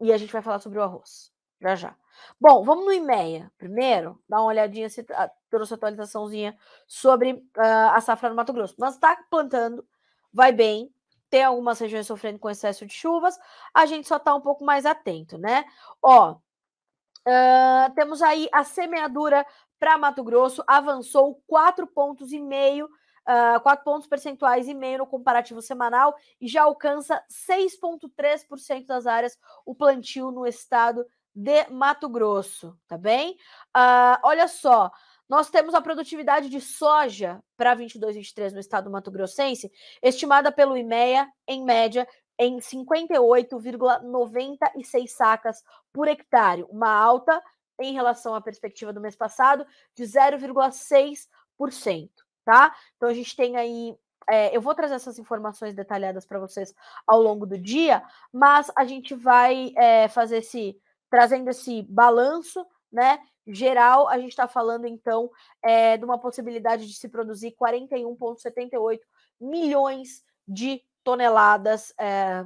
e a gente vai falar sobre o arroz, já já. Bom, vamos no IMEA primeiro, dar uma olhadinha se trouxe atualizaçãozinha sobre uh, a safra no Mato Grosso. Mas está plantando, vai bem, tem algumas regiões sofrendo com excesso de chuvas, a gente só está um pouco mais atento, né? Ó, uh, temos aí a semeadura para Mato Grosso avançou quatro pontos e meio, uh, quatro pontos percentuais e meio no comparativo semanal e já alcança 6,3% das áreas o plantio no estado de Mato Grosso, tá bem? Uh, olha só, nós temos a produtividade de soja para 22, 23 no estado do Mato Grossense, estimada pelo IMEA, em média, em 58,96 sacas por hectare, uma alta em relação à perspectiva do mês passado, de 0,6%, tá? Então a gente tem aí. É, eu vou trazer essas informações detalhadas para vocês ao longo do dia, mas a gente vai é, fazer esse. trazendo esse balanço, né? Geral, a gente está falando então é, de uma possibilidade de se produzir 41,78 milhões de toneladas, é,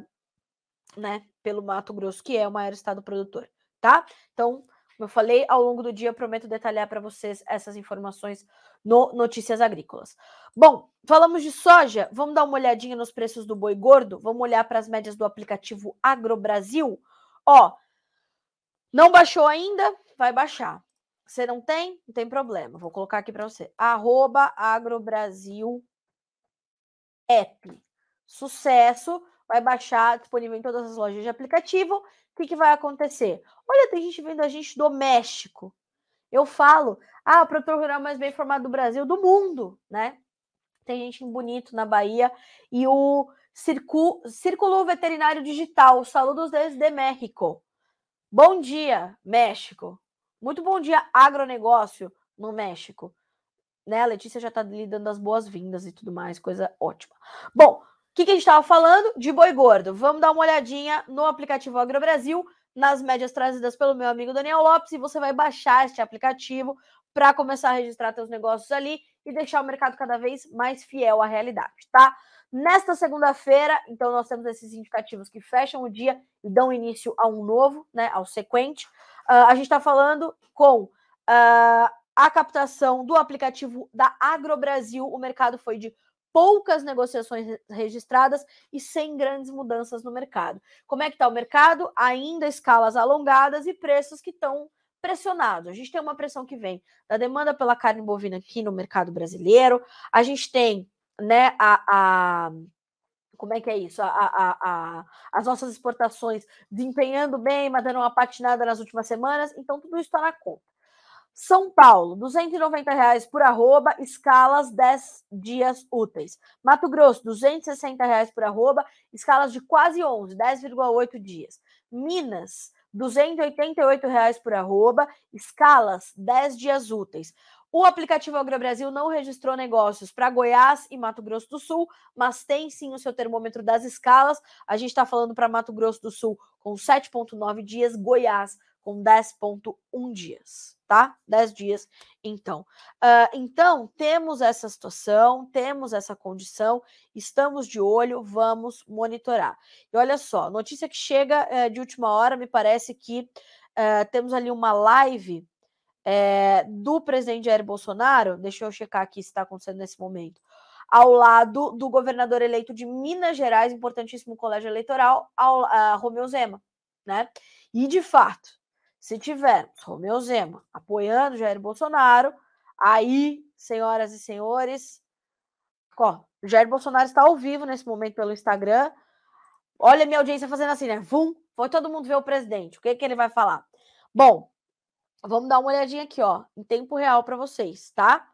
né, pelo Mato Grosso, que é o maior estado produtor, tá? Então, como eu falei, ao longo do dia prometo detalhar para vocês essas informações no Notícias Agrícolas. Bom, falamos de soja, vamos dar uma olhadinha nos preços do boi gordo, vamos olhar para as médias do aplicativo AgroBrasil. Ó, não baixou ainda, vai baixar. Você não tem? Não tem problema. Vou colocar aqui para você. Arroba agrobrasil app. Sucesso. Vai baixar, disponível em todas as lojas de aplicativo. O que, que vai acontecer? Olha, tem gente vendo a gente do México. Eu falo, ah, o produtor rural mais bem informado do Brasil, do mundo, né? Tem gente bonito na Bahia. E o Circu, Círculo Veterinário Digital, saludos desde México. Bom dia, México. Muito bom dia, agronegócio no México. Né? A Letícia já está lhe dando as boas-vindas e tudo mais, coisa ótima. Bom, que, que a gente estava falando? De boi gordo. Vamos dar uma olhadinha no aplicativo AgroBrasil, nas médias trazidas pelo meu amigo Daniel Lopes, e você vai baixar este aplicativo para começar a registrar seus negócios ali e deixar o mercado cada vez mais fiel à realidade, tá? Nesta segunda-feira, então, nós temos esses indicativos que fecham o dia e dão início a um novo, né, ao sequente. Uh, a gente está falando com uh, a captação do aplicativo da AgroBrasil. O mercado foi de poucas negociações registradas e sem grandes mudanças no mercado. Como é que está o mercado? Ainda escalas alongadas e preços que estão pressionados. A gente tem uma pressão que vem da demanda pela carne bovina aqui no mercado brasileiro. A gente tem né, a, a como é que é isso? A, a, a, as nossas exportações desempenhando bem, mas dando uma patinada nas últimas semanas, então tudo isso está na conta. São Paulo, 290 reais por arroba, escalas 10 dias úteis. Mato Grosso, 260 reais por arroba, escalas de quase 11, 10,8 dias. Minas, 288 reais por arroba, escalas 10 dias úteis. O aplicativo AgroBrasil não registrou negócios para Goiás e Mato Grosso do Sul, mas tem sim o seu termômetro das escalas. A gente está falando para Mato Grosso do Sul com 7,9 dias, Goiás com 10,1 dias, tá? 10 dias, então. Uh, então, temos essa situação, temos essa condição, estamos de olho, vamos monitorar. E olha só, notícia que chega uh, de última hora, me parece que uh, temos ali uma live é, do presidente Jair Bolsonaro, deixa eu checar aqui se está acontecendo nesse momento, ao lado do governador eleito de Minas Gerais, importantíssimo colégio eleitoral, ao, a Romeu Zema, né? E de fato, se tivermos Romeu Zema apoiando Jair Bolsonaro, aí, senhoras e senhores, ó, Jair Bolsonaro está ao vivo nesse momento pelo Instagram. Olha minha audiência fazendo assim, né? Vum, foi todo mundo ver o presidente. O que, que ele vai falar? Bom, Vamos dar uma olhadinha aqui, ó, em tempo real para vocês, tá?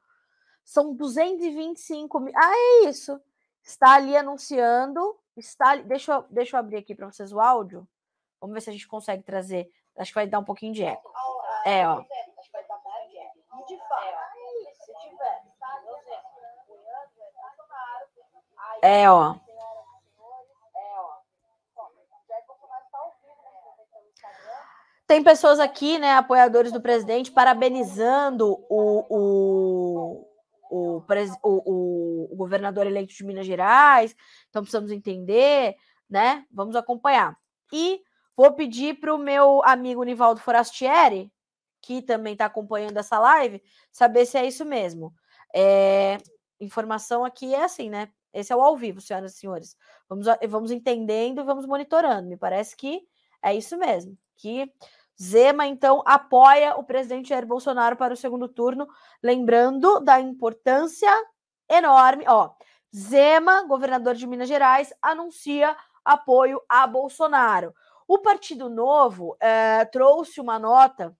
São 225 mil. Ah, é isso. Está ali anunciando. Está deixa, eu, deixa eu abrir aqui para vocês o áudio. Vamos ver se a gente consegue trazer. Acho que vai dar um pouquinho de eco. É, ó. É, ó. Tem pessoas aqui, né, apoiadores do presidente, parabenizando o, o, o, o, o governador eleito de Minas Gerais. Então precisamos entender, né? Vamos acompanhar. E vou pedir para o meu amigo Nivaldo Forastieri, que também está acompanhando essa live, saber se é isso mesmo. É, informação aqui é assim, né? Esse é o ao vivo, senhoras e senhores. Vamos, vamos entendendo e vamos monitorando. Me parece que é isso mesmo. Que Zema, então, apoia o presidente Jair Bolsonaro para o segundo turno, lembrando da importância enorme. Ó, Zema, governador de Minas Gerais, anuncia apoio a Bolsonaro. O Partido Novo é, trouxe uma nota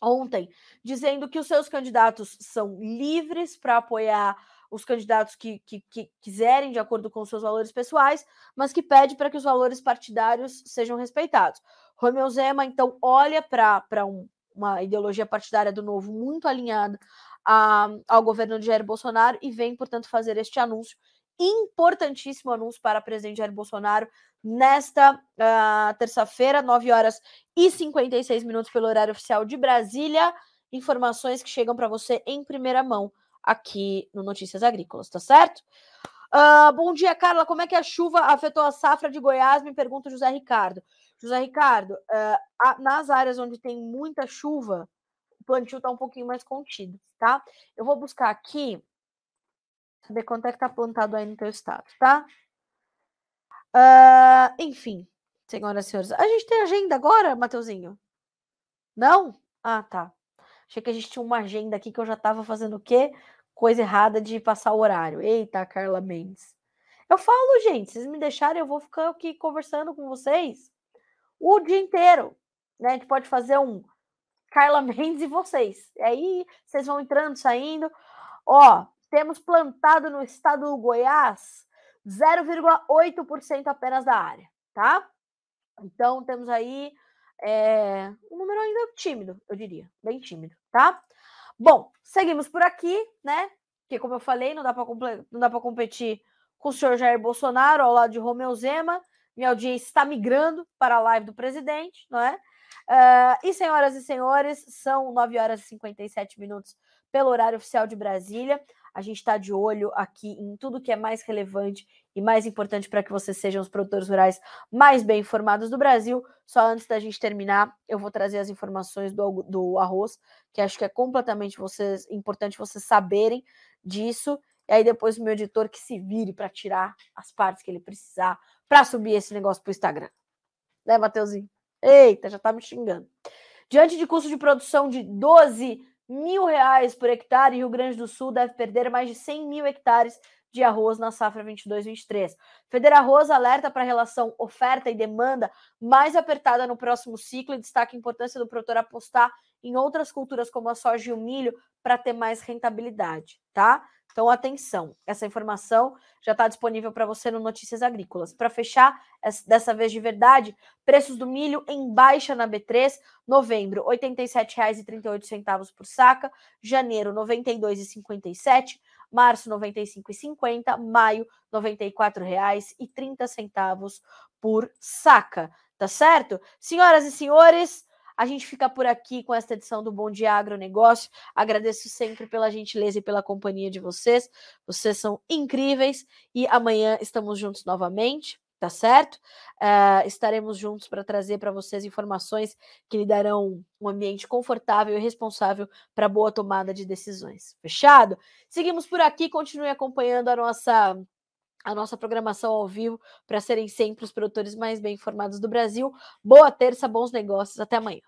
ontem dizendo que os seus candidatos são livres para apoiar os candidatos que, que, que, quiserem, de acordo com seus valores pessoais, mas que pede para que os valores partidários sejam respeitados. Romeu Zema, então, olha para um, uma ideologia partidária do novo muito alinhada a, ao governo de Jair Bolsonaro e vem, portanto, fazer este anúncio, importantíssimo anúncio para presidente Jair Bolsonaro, nesta uh, terça-feira, 9 horas e 56 minutos, pelo horário oficial de Brasília. Informações que chegam para você em primeira mão aqui no Notícias Agrícolas, tá certo? Uh, bom dia, Carla. Como é que a chuva afetou a safra de Goiás? Me pergunta o José Ricardo. José Ricardo, uh, a, nas áreas onde tem muita chuva, o plantio está um pouquinho mais contido, tá? Eu vou buscar aqui, saber quanto é que está plantado aí no teu estado, tá? Uh, enfim, senhoras e senhores. A gente tem agenda agora, Mateuzinho? Não? Ah, tá. Achei que a gente tinha uma agenda aqui que eu já estava fazendo o quê? Coisa errada de passar o horário. Eita, Carla Mendes. Eu falo, gente, vocês me deixarem, eu vou ficar aqui conversando com vocês o dia inteiro. Né? A gente pode fazer um Carla Mendes e vocês. E aí vocês vão entrando, saindo. Ó, temos plantado no estado do Goiás 0,8% apenas da área, tá? Então temos aí é, um número ainda tímido, eu diria, bem tímido, tá? Bom, seguimos por aqui, né? Que como eu falei, não dá para competir com o senhor Jair Bolsonaro ao lado de Romeu Zema. Minha audiência está migrando para a live do presidente, não é? Uh, e senhoras e senhores, são 9 horas e 57 minutos pelo horário oficial de Brasília. A gente está de olho aqui em tudo que é mais relevante e mais importante para que vocês sejam os produtores rurais mais bem informados do Brasil. Só antes da gente terminar, eu vou trazer as informações do, do arroz, que acho que é completamente vocês, importante vocês saberem disso. E aí depois o meu editor que se vire para tirar as partes que ele precisar para subir esse negócio para o Instagram. Né, Mateuzinho? Eita, já tá me xingando. Diante de custo de produção de 12 mil reais por hectare, Rio Grande do Sul deve perder mais de 100 mil hectares de arroz na safra 22-23. Feder Arroz alerta para a relação oferta e demanda mais apertada no próximo ciclo e destaca a importância do produtor apostar em outras culturas como a soja e o milho para ter mais rentabilidade, tá? Então, atenção, essa informação já está disponível para você no Notícias Agrícolas. Para fechar, dessa vez de verdade, preços do milho em baixa na B3, novembro, R$ 87,38 por saca, janeiro, R$ 92,57, março, R$ 95,50, maio, R$ 94,30 por saca, tá certo? Senhoras e senhores, a gente fica por aqui com esta edição do Bom Dia Agronegócio. Agradeço sempre pela gentileza e pela companhia de vocês. Vocês são incríveis e amanhã estamos juntos novamente tá certo? Uh, estaremos juntos para trazer para vocês informações que lhe darão um ambiente confortável e responsável para boa tomada de decisões. Fechado? Seguimos por aqui, continue acompanhando a nossa a nossa programação ao vivo para serem sempre os produtores mais bem informados do Brasil. Boa terça, bons negócios, até amanhã.